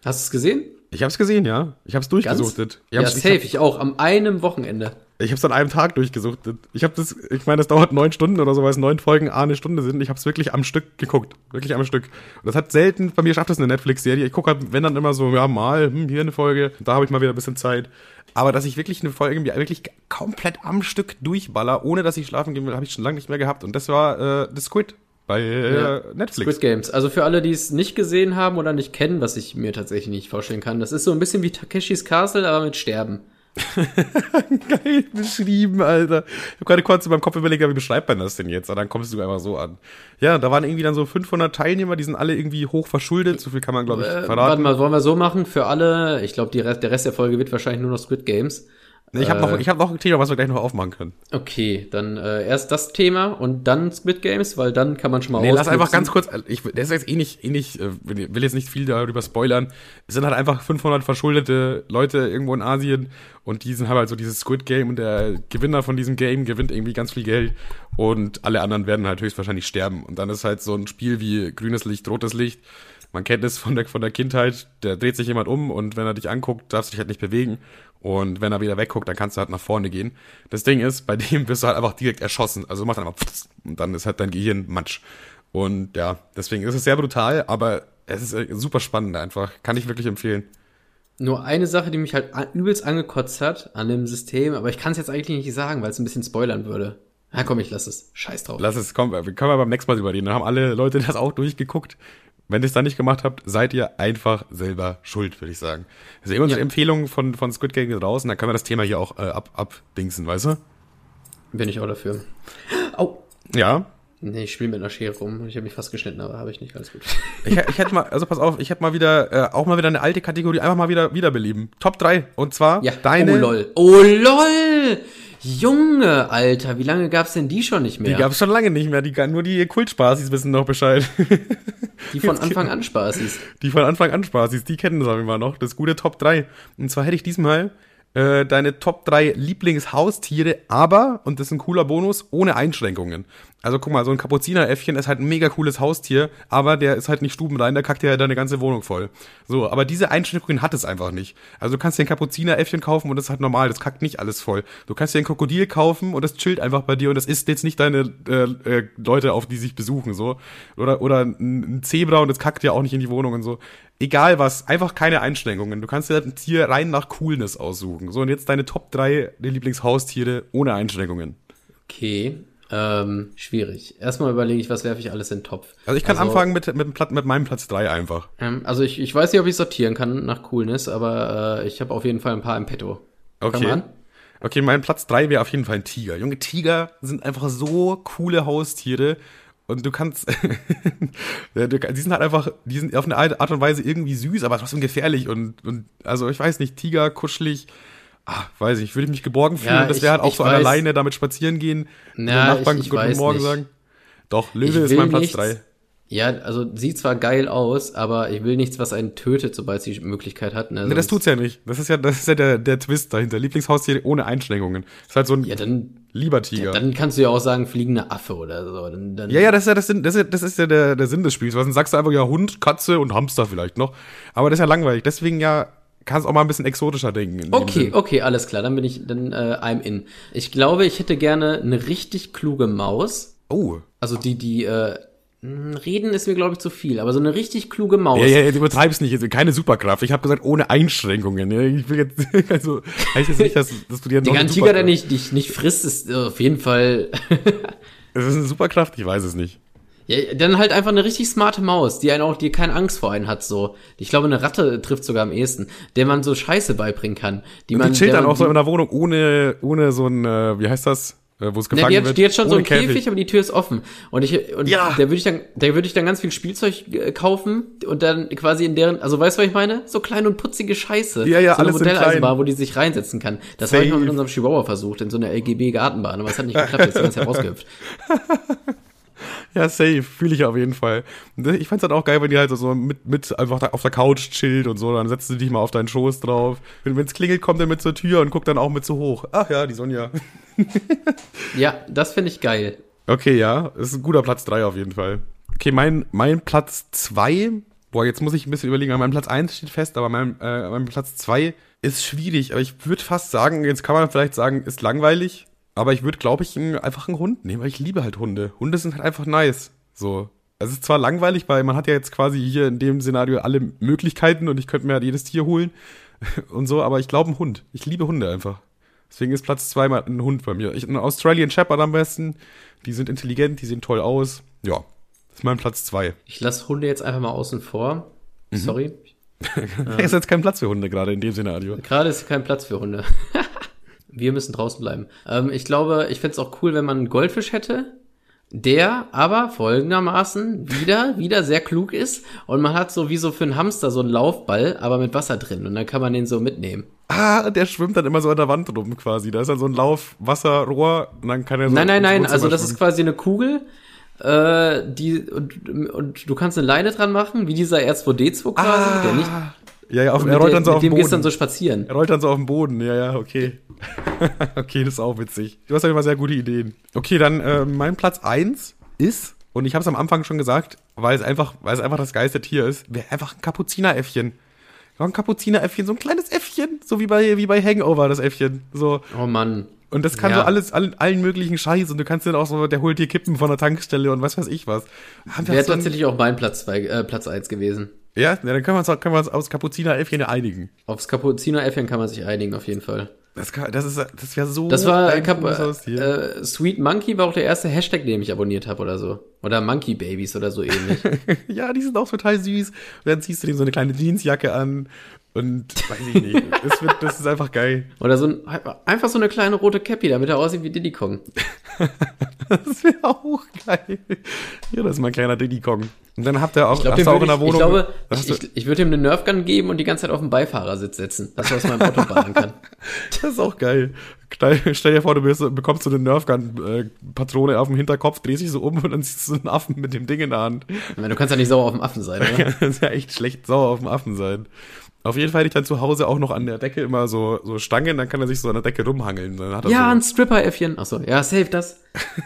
Hast du es gesehen? Ich hab's gesehen, ja. Ich hab's durchgesuchtet. Ich Ja, hab's, safe, ich ich auch, am einem Wochenende. Ich habe es an einem Tag durchgesuchtet. Ich habe das, ich meine, das dauert neun Stunden oder so, weil es neun Folgen A eine Stunde sind. Ich habe es wirklich am Stück geguckt, wirklich am Stück. Und das hat selten, bei mir schafft das eine Netflix-Serie. Ich gucke halt, wenn dann immer so, ja mal, hm, hier eine Folge, da habe ich mal wieder ein bisschen Zeit. Aber dass ich wirklich eine Folge irgendwie wirklich komplett am Stück durchballer, ohne dass ich schlafen gehen will, habe ich schon lange nicht mehr gehabt. Und das war äh, The Squid bei äh, Ja, Netflix. Squid Games. Also für alle, die es nicht gesehen haben oder nicht kennen, was ich mir tatsächlich nicht vorstellen kann, das ist so ein bisschen wie Takeshis Castle, aber mit Sterben. Geil beschrieben, Alter. Ich habe gerade kurz in meinem Kopf überlegt, wie beschreibt man das denn jetzt? Und dann kommst du einfach so an. Ja, da waren irgendwie dann so 500 Teilnehmer, die sind alle irgendwie hoch verschuldet. So viel kann man, glaube ich, Äh, warte verraten. mal, wollen wir so machen? Für alle, ich glaube, Rest, der Rest der Folge wird wahrscheinlich nur noch Squid Games. Ich habe noch, ich hab noch ein Thema, was wir gleich noch aufmachen können. Okay, dann äh, erst das Thema und dann Squid Games, weil dann kann man schon mal Nee, lass einfach ganz kurz, ich, das ist jetzt eh nicht, eh nicht, äh, will jetzt nicht viel darüber spoilern. Es sind halt einfach 500 verschuldete Leute irgendwo in Asien und die sind haben halt so dieses Squid Game und der Gewinner von diesem Game gewinnt irgendwie ganz viel Geld und alle anderen werden halt höchstwahrscheinlich sterben. Und dann ist halt so ein Spiel wie grünes Licht, rotes Licht. Man kennt es von der, von der Kindheit, da dreht sich jemand um und wenn er dich anguckt, darfst du dich halt nicht bewegen. Und wenn er wieder wegguckt, dann kannst du halt nach vorne gehen. Das Ding ist, bei dem wirst du halt einfach direkt erschossen. Also macht dann einfach und dann ist halt dein Gehirn Matsch. Und ja, deswegen ist es sehr brutal, aber es ist äh, super spannend einfach. Kann ich wirklich empfehlen. Nur eine Sache, die mich halt übelst angekotzt hat an dem System, aber ich kann es jetzt eigentlich nicht sagen, weil es ein bisschen spoilern würde. Na komm, ich lass es. Scheiß drauf. Lass es, komm, wir können wir beim nächsten Mal drüber reden. Dann haben alle Leute das auch durchgeguckt. Wenn ihr es dann nicht gemacht habt, seid ihr einfach selber schuld, würde ich sagen. Also unsere Ja. Empfehlung von, von Squid Game und dann können wir das Thema hier auch äh, ab, abdingsen, weißt du? Bin ich auch dafür. Au. Ja. Nee, ich spiele mit einer Schere rum. Ich habe mich fast geschnitten, aber habe ich nicht. Alles gut. Ich, ich hätte mal, also pass auf, ich hätte mal wieder, äh, auch mal wieder eine alte Kategorie einfach mal wieder wiederbeleben. Top 3. Und zwar Ja. deine. Oh lol. Oh lol. Junge, Alter, wie lange gab's denn die schon nicht mehr? Die gab's schon lange nicht mehr. Die, nur die Kultspaßis wissen noch Bescheid. Die von Anfang an Spaßis. Die von Anfang an Spaßis, die kennen das immer noch. Das gute Top 3. Und zwar hätte ich diesmal äh, deine Top 3 Lieblingshaustiere, aber, und das ist ein cooler Bonus, ohne Einschränkungen. Also guck mal, so ein Kapuzineräffchen ist halt ein mega cooles Haustier, aber der ist halt nicht stubenrein, der kackt ja deine ganze Wohnung voll. So, aber diese Einschränkungen hat es einfach nicht. Also du kannst dir ein Kapuzineräffchen kaufen und das ist halt normal, das kackt nicht alles voll. Du kannst dir ein Krokodil kaufen und das chillt einfach bei dir und das isst jetzt nicht deine äh, äh, Leute auf, die sich besuchen, so. Oder, oder ein Zebra und das kackt ja auch nicht in die Wohnung und so. Egal was, einfach keine Einschränkungen. Du kannst dir halt ein Tier rein nach Coolness aussuchen. So, und jetzt deine Top 3 der Lieblingshaustiere ohne Einschränkungen. Okay. Ähm, schwierig. Erstmal überlege ich, was werfe ich alles in den Topf. Also ich kann also, anfangen mit, mit, mit meinem Platz 3 einfach. Ähm, also ich, ich weiß nicht, ob ich sortieren kann nach Coolness, aber äh, ich habe auf jeden Fall ein paar im Petto. Okay. Okay, mein Platz 3 wäre auf jeden Fall ein Tiger. Junge, Tiger sind einfach so coole Haustiere. Und du kannst, die sind halt einfach, die sind auf eine Art und Weise irgendwie süß, aber trotzdem gefährlich und, und also ich weiß nicht, Tiger, kuschelig, ah, weiß ich, würde ich mich geborgen fühlen. Ja, das wäre halt auch so weiß, alleine damit spazieren gehen. Na, Nachbarn ich, ich Guten Morgen nicht. sagen. Doch, Löwe ist mein Platz 3. Ja, also sieht zwar geil aus, aber ich will nichts, was einen tötet, sobald sie die Möglichkeit hat. Ne, nee, das tut's ja nicht. Das ist ja, das ist ja der, der Twist dahinter. Lieblingshaustier ohne Einschränkungen. Das ist halt so ein ja, dann, lieber Tiger. Ja, dann kannst du ja auch sagen, fliegende Affe oder so. Dann, dann ja, ja, das ist ja, das, das, ist, das ist ja der, der Sinn des Spiels. Was dann sagst du einfach ja Hund, Katze und Hamster vielleicht noch. Aber das ist ja langweilig. Deswegen ja kannst auch mal ein bisschen exotischer denken. Okay, okay, alles klar, dann bin ich, dann äh, I'm in. Ich glaube, ich hätte gerne eine richtig kluge Maus. Oh. Also die, die, äh, Reden ist mir, glaube ich, zu viel, aber so eine richtig kluge Maus. Ja, ja, du übertreibst nicht, keine Superkraft. Ich habe gesagt, ohne Einschränkungen. Ich will jetzt, also, heißt jetzt nicht, dass, dass du dir noch Der Tiger, der nicht, dich nicht frisst, ist auf jeden Fall. ist das eine Superkraft? Ich weiß es nicht. Ja, dann halt einfach eine richtig smarte Maus, die einen auch, die keine Angst vor einen hat, so. Ich glaube, eine Ratte trifft sogar am ehesten, der man so Scheiße beibringen kann. Die man, die chillt dann auch so in der Wohnung ohne, ohne so ein, äh, wie heißt das? Äh, wo es gefangen ne, die hat, wird. Die hat schon so einen Käfig. Käfig, aber die Tür ist offen. Und ich, und ja. da würde ich dann, da würde ich dann ganz viel Spielzeug äh, kaufen und dann quasi in deren, also weißt du, was ich meine? So kleine und putzige Scheiße. Ja, ja, so alles eine Modelleisenbahn, wo die sich reinsetzen kann. Das habe ich mal mit unserem Chihuahua versucht, in so einer LGB-Gartenbahn, aber es hat nicht geklappt, jetzt ist ganz herausgehüpft. Ja, safe, fühle ich auf jeden Fall. Ich fand's halt auch geil, wenn die halt so mit, mit einfach auf der Couch chillt und so, dann setzt du dich mal auf deinen Schoß drauf. Wenn es klingelt, kommt er mit zur Tür und guckt dann auch mit so hoch. Ach ja, die Sonja. ja, das finde ich geil. Okay, ja, ist ein guter Platz 3 auf jeden Fall. Okay, mein, mein Platz 2, boah, jetzt muss ich ein bisschen überlegen, mein Platz 1 steht fest, aber mein, äh, mein Platz 2 ist schwierig, aber ich würde fast sagen, jetzt kann man vielleicht sagen, ist langweilig, aber ich würde, glaube ich, einfach einen Hund nehmen, weil ich liebe halt Hunde. Hunde sind halt einfach nice. So. Es ist zwar langweilig, weil man hat ja jetzt quasi hier in dem Szenario alle Möglichkeiten und ich könnte mir halt jedes Tier holen und so, aber ich glaube ein Hund. Ich liebe Hunde einfach. Deswegen ist Platz zwei mal ein Hund bei mir. Ich, ein Australian Shepherd am besten. Die sind intelligent, die sehen toll aus. Ja, das ist mein Platz zwei. Ich lasse Hunde jetzt einfach mal außen vor. Mhm. Sorry. ist jetzt kein Platz für Hunde gerade in dem Szenario. Gerade ist kein Platz für Hunde. Wir müssen draußen bleiben. Ähm, ich glaube, ich fände es auch cool, wenn man einen Goldfisch hätte, der aber folgendermaßen wieder, wieder sehr klug ist und man hat so wie so für einen Hamster so einen Laufball, aber mit Wasser drin und dann kann man den so mitnehmen. Ah, der schwimmt dann immer so an der Wand rum quasi. Da ist dann so ein Laufwasserrohr und dann kann er so. Nein, nein, nein, also das ist quasi eine Kugel, äh, die und, und du kannst eine Leine dran machen, wie dieser R2D2 quasi, ah, der nicht ja, ja, auf, er rollt der, dann so auf den Boden. Mit dem gehst dann so spazieren. Er rollt dann so auf den Boden, ja, ja, okay. okay, das ist auch witzig. Du hast ja immer sehr gute Ideen. Okay, dann äh, mein Platz eins ist, und ich habe es am Anfang schon gesagt, weil es einfach, weil es einfach das geilste Tier ist, wäre einfach ein Kapuzineräffchen. Ja, ein Kapuzineräffchen, so ein kleines Äffchen, so wie bei, wie bei Hangover, das Äffchen. So. Oh Mann. Und das kann ja. so alles, allen, allen möglichen Scheiß. Und du kannst dann auch so, der holt dir Kippen von der Tankstelle und was weiß ich was. Wäre so tatsächlich auch mein Platz zwei, äh, Platz eins gewesen. Ja, ja dann können wir uns, können wir uns aufs Kapuzineräffchen einigen. Aufs Kapuzineräffchen kann man sich einigen, auf jeden Fall. Das, kann, das ist, das wäre so. Das war, Kap äh, Sweet Monkey war auch der erste Hashtag, den ich abonniert habe oder so. Oder Monkey Babies oder so ähnlich. ja, die sind auch total süß. Und dann ziehst du dem so eine kleine Jeansjacke an und weiß ich nicht. das, wird, das ist einfach geil. Oder so ein, einfach so eine kleine rote Cappy, damit er aussieht wie Diddy Kong. das wäre auch geil. Ja, das ist mein kleiner Diddy Kong. Und dann habt ihr auch, ich glaub, hast auch in der Wohnung. Ich glaube, ich, ich, ich würde ihm eine Nerfgun geben und die ganze Zeit auf dem Beifahrersitz setzen, dass er aus meinem Auto fahren kann. das ist auch geil. Stell, stell dir vor, du wirst, bekommst so eine Nerfgun-Patrone auf dem Hinterkopf, drehst dich so um und dann siehst du so einen Affen mit dem Ding in der Hand. Meine, du kannst ja nicht sauer auf dem Affen sein, oder? das ist ja echt schlecht sauer auf dem Affen sein. Auf jeden Fall hätte ich dann zu Hause auch noch an der Decke immer so, so Stangen, dann kann er sich so an der Decke rumhangeln. Dann hat er Ja, so, ein Stripper-Äffchen. Achso, ja, save das.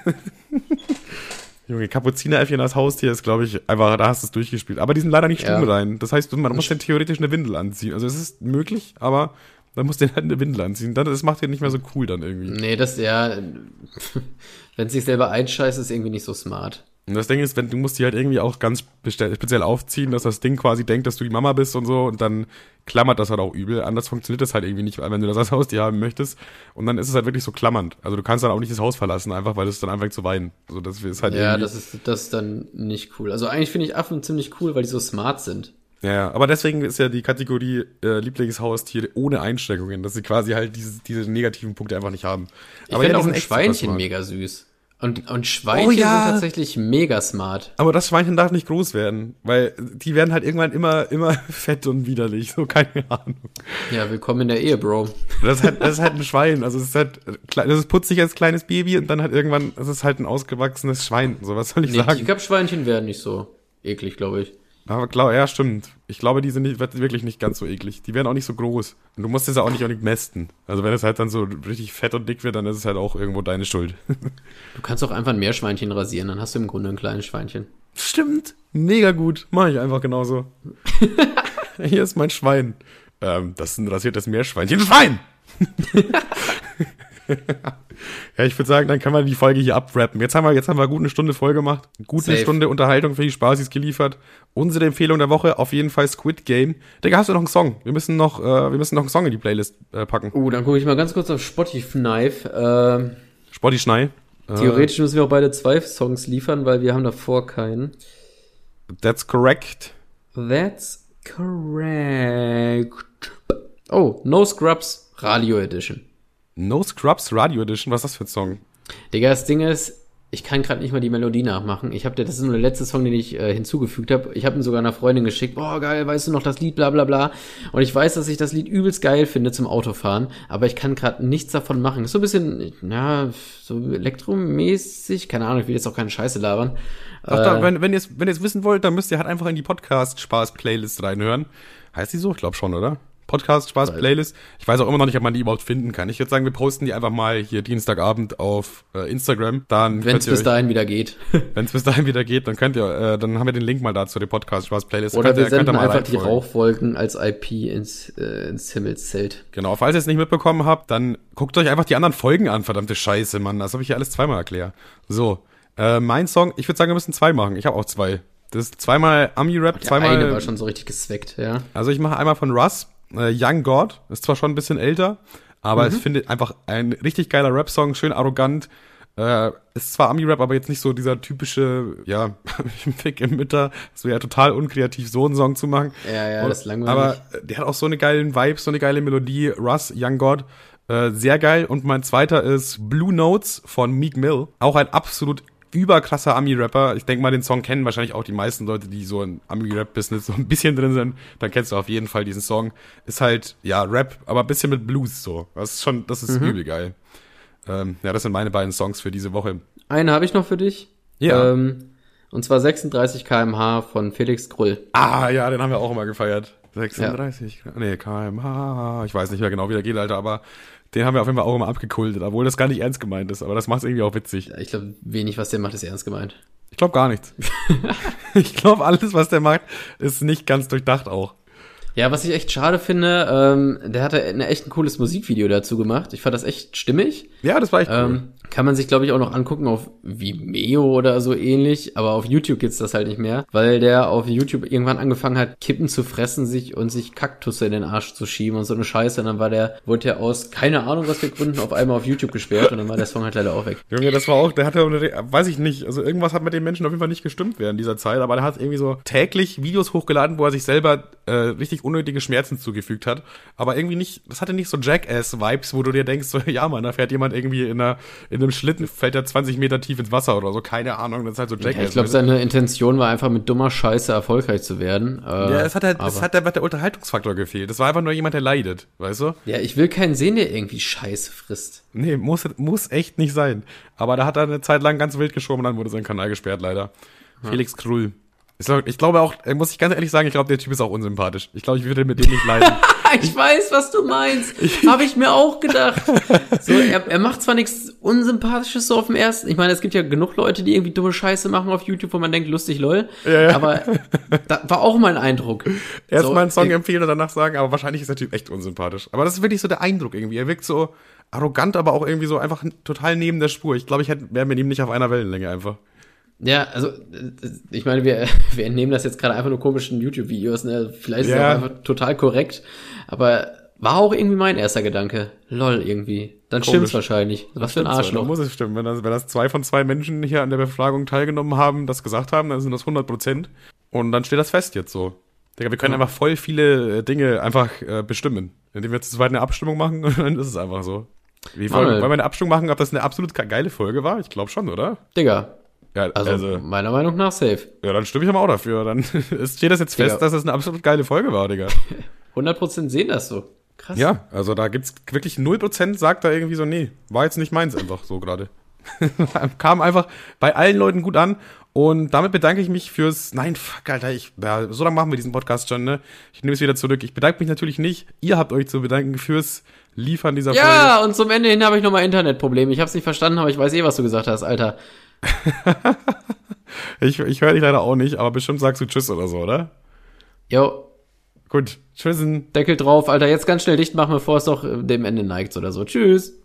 Junge, Kapuzineräffchen als Haustier ist, glaube ich, einfach, da hast du es durchgespielt. Aber die sind leider nicht Ja. stumm rein. Das heißt, man muss dann theoretisch eine Windel anziehen. Also es ist möglich, aber man muss den halt eine Windel anziehen. Dann, das macht den nicht mehr so cool dann irgendwie. Nee, das, ja, wenn es sich selber einscheißt, ist irgendwie nicht so smart. Und das Ding ist, wenn du musst die halt irgendwie auch ganz speziell aufziehen, dass das Ding quasi denkt, dass du die Mama bist und so und dann klammert das halt auch übel. Anders funktioniert das halt irgendwie nicht, wenn du das als Haustier haben möchtest. Und dann ist es halt wirklich so klammernd. Also du kannst dann auch nicht das Haus verlassen, einfach weil es dann anfängt zu weinen. Also das ist halt Ja, das ist, das ist dann nicht cool. Also eigentlich finde ich Affen ziemlich cool, weil die so smart sind. Ja, aber deswegen ist ja die Kategorie äh, Lieblingshaustiere ohne Einschränkungen, dass sie quasi halt diese, diese negativen Punkte einfach nicht haben. Ich aber finde ja, auch ein Schweinchen mega süß. Und, und Schweinchen Oh ja. sind tatsächlich mega smart. Aber das Schweinchen darf nicht groß werden, weil die werden halt irgendwann immer, immer fett und widerlich, so keine Ahnung. Ja, willkommen in der Ehe, Bro. Das ist halt, das ist halt ein Schwein, also es ist halt, das ist putzig als kleines Baby und dann halt irgendwann, das ist halt ein ausgewachsenes Schwein, so was soll ich Nee, sagen. ich glaube, Schweinchen werden nicht so eklig, glaube ich. Aber klar, ja, stimmt. Ich glaube, die sind nicht, wirklich nicht ganz so eklig. Die werden auch nicht so groß. Und du musst es ja auch nicht, auch nicht mästen. Also wenn es halt dann so richtig fett und dick wird, dann ist es halt auch irgendwo deine Schuld. Du kannst auch einfach ein Meerschweinchen rasieren, dann hast du im Grunde ein kleines Schweinchen. Stimmt. Mega gut. Mach ich einfach genauso. Hier ist mein Schwein. Ähm, das ist ein rasiertes Meerschweinchen. Schwein! ja, ich würde sagen, dann können wir die Folge hier abwrappen. Jetzt haben wir, jetzt haben wir gut eine Stunde voll gemacht. Gut eine Safe. Stunde Unterhaltung für die Spaßis geliefert. Unsere Empfehlung der Woche auf jeden Fall Squid Game. Digga, hast du noch einen Song? Wir müssen noch, äh, wir müssen noch einen Song in die Playlist äh, packen. Uh, dann gucke ich mal ganz kurz auf Spotify. Ähm, Spotty Schnei. Äh, theoretisch müssen wir auch beide zwei Songs liefern, weil wir haben davor keinen. That's correct. That's correct. Oh, No Scrubs Radio Edition. No Scrubs Radio Edition. Was ist das für ein Song? Digga, das Ding ist, ich kann gerade nicht mal die Melodie nachmachen. Ich habe das ist nur der letzte Song, den ich äh, hinzugefügt habe. Ich habe ihn sogar einer Freundin geschickt. Boah, geil, weißt du noch das Lied, bla bla bla. Und ich weiß, dass ich das Lied übelst geil finde zum Autofahren, aber ich kann gerade nichts davon machen. Ist so ein bisschen, ja, so elektromäßig, keine Ahnung, ich will jetzt auch keine Scheiße labern. Ach, Äh, da, wenn, wenn ihr es wenn ihr's wissen wollt, dann müsst ihr halt einfach in die Podcast-Spaß-Playlist reinhören. Heißt die so? Ich glaube schon, oder? Podcast-Spaß-Playlist. Ich weiß auch immer noch nicht, ob man die überhaupt finden kann. Ich würde sagen, wir posten die einfach mal hier Dienstagabend auf äh, Instagram. Dann Wenn es bis euch- dahin wieder geht. wenn es bis dahin wieder geht, dann könnt ihr, äh, dann haben wir den Link mal da zu der Podcast-Spaß-Playlist. Oder Könnt wir ihr- senden einfach die. Rauchwolken als IP ins, äh, ins Himmelszelt. Genau, falls ihr es nicht mitbekommen habt, dann guckt euch einfach die anderen Folgen an, verdammte Scheiße, Mann. Das habe ich ja alles zweimal erklärt. So, äh, mein Song, ich würde sagen, wir müssen zwei machen. Ich habe auch zwei. Das ist zweimal Ami-Rap, Der zweimal. eine war schon so richtig gesweckt, ja. Also ich mache einmal von Russ, äh, Young God, ist zwar schon ein bisschen älter, aber Mhm. ich finde einfach ein richtig geiler Rap-Song, schön arrogant. Äh, ist zwar Ami-Rap, aber jetzt nicht so dieser typische, ja, Fick im Mütter, das wäre ja total unkreativ, so einen Song zu machen. Ja, ja, Und- das ist langweilig. Aber der hat auch so eine geile Vibe, so eine geile Melodie. Russ, Young God, äh, sehr geil. Und mein zweiter ist Blue Notes von Meek Mill. Auch ein absolut überkrasser Ami-Rapper. Ich denke mal, den Song kennen wahrscheinlich auch die meisten Leute, die so im Ami-Rap-Business so ein bisschen drin sind. Dann kennst du auf jeden Fall diesen Song. Ist halt, ja, Rap, aber ein bisschen mit Blues so. Das ist schon, das ist übel geil. Ähm, ja, das sind meine beiden Songs für diese Woche. Eine habe ich noch für dich. Ja. Ähm, und zwar 36 kmh von Felix Grull. Ah, ja, den haben wir auch immer gefeiert. 36, nee, kmh, ich weiß nicht mehr genau, wie der geht, Alter, aber den haben wir auf jeden Fall auch immer abgekultet, obwohl das gar nicht ernst gemeint ist, aber das macht es irgendwie auch witzig. Ja, Ich glaube, wenig, was der macht, ist ernst gemeint. Ich glaube gar nichts. ich glaube, alles, was der macht, ist nicht ganz durchdacht auch. Ja, was ich echt schade finde, ähm, der hatte ein echt ein cooles Musikvideo dazu gemacht. Ich fand das echt stimmig. Ja, das war echt cool. Ähm, kann man sich, glaube ich, auch noch angucken auf Vimeo oder so ähnlich, aber auf YouTube gibt's das halt nicht mehr, weil der auf YouTube irgendwann angefangen hat, Kippen zu fressen sich und sich Kaktusse in den Arsch zu schieben und so eine Scheiße. Und dann war der, wurde der aus, keine Ahnung was für Gründen, auf einmal auf YouTube gesperrt und dann war der Song halt leider auch weg. Junge, das war auch, der hatte, weiß ich nicht, also irgendwas hat mit den Menschen auf jeden Fall nicht gestimmt während dieser Zeit, aber der hat irgendwie so täglich Videos hochgeladen, wo er sich selber äh, richtig unnötige Schmerzen zugefügt hat, aber irgendwie nicht, das hatte nicht so Jackass-Vibes, wo du dir denkst, so, ja man, da fährt jemand irgendwie in einer, in in einem Schlitten fällt er 20 Meter tief ins Wasser oder so, keine Ahnung, das ist halt so Jackass. Ja, ich glaube, seine Intention war einfach mit dummer Scheiße erfolgreich zu werden. Äh, ja, es hat halt, es hat einfach der Unterhaltungsfaktor gefehlt. Das war einfach nur jemand, der leidet, weißt du? ja, ich will keinen sehen, der irgendwie Scheiße frisst. Nee, muss, muss echt nicht sein. Aber da hat er eine Zeit lang ganz wild geschoben und dann wurde sein Kanal gesperrt, leider. Felix Krull. Ich glaube auch, äh, muss ich ganz ehrlich sagen, ich glaube, der Typ ist auch unsympathisch. Ich glaube, ich würde mit dem nicht leiden. Ich weiß, was du meinst. Habe ich mir auch gedacht. So, er, er macht zwar nichts Unsympathisches so auf dem ersten. Ich meine, es gibt ja genug Leute, die irgendwie dumme Scheiße machen auf YouTube, wo man denkt, lustig, lol. Ja. Aber da war auch mein Eindruck. Erst So, mal einen Song empfehlen und danach sagen, aber wahrscheinlich ist der Typ echt unsympathisch. Aber das ist wirklich so der Eindruck irgendwie. Er wirkt so arrogant, aber auch irgendwie so einfach total neben der Spur. Ich glaube, ich hätte- wäre mit ihm nicht auf einer Wellenlänge einfach. Ja, also äh, ich meine, wir, wir entnehmen das jetzt gerade einfach nur komischen YouTube-Videos, ne? Vielleicht ist es Ja. auch einfach total korrekt, aber war auch irgendwie mein erster Gedanke. Lol, irgendwie. Dann Komisch. stimmt's wahrscheinlich. Was für ein Stimmt so, Arschloch. muss es stimmen. Wenn das, wenn das zwei von zwei Menschen hier an der Befragung teilgenommen haben, das gesagt haben, dann sind das 100 Prozent. Und dann steht das fest jetzt so. Digga, wir können einfach voll viele äh, Dinge einfach äh, bestimmen. Indem wir zu zweit eine Abstimmung machen und dann ist es einfach so. Wie wollen, wollen wir eine Abstimmung machen, ob das eine absolut ge- geile Folge war? Ich glaube schon, oder? Digga, Ja, also, also, meiner Meinung nach safe. ja, dann stimme ich aber auch dafür. Dann ist- steht das jetzt fest, Digga. dass es eine absolut geile Folge war, Digga. 100% sehen das so. Krass. Ja, also da gibt's wirklich 0% sagt da irgendwie so, nee, war jetzt nicht meins einfach so gerade. Kam einfach bei allen Leuten gut an und damit bedanke ich mich fürs, nein, fuck, Alter, ich, ja, so lange machen wir diesen Podcast schon, ne? Ich nehme es wieder zurück. Ich bedanke mich natürlich nicht. Ihr habt euch zu bedanken fürs Liefern dieser Folge. Ja, und zum Ende hin habe ich nochmal Internetprobleme. Ich habe es nicht verstanden, aber ich weiß eh, was du gesagt hast, Alter. Ich, ich höre dich leider auch nicht, aber bestimmt sagst du Tschüss oder so, oder? Jo, Gut, tschüssen. Deckel drauf, Alter. Jetzt ganz schnell dicht machen, bevor es doch dem Ende neigt oder so. Tschüss.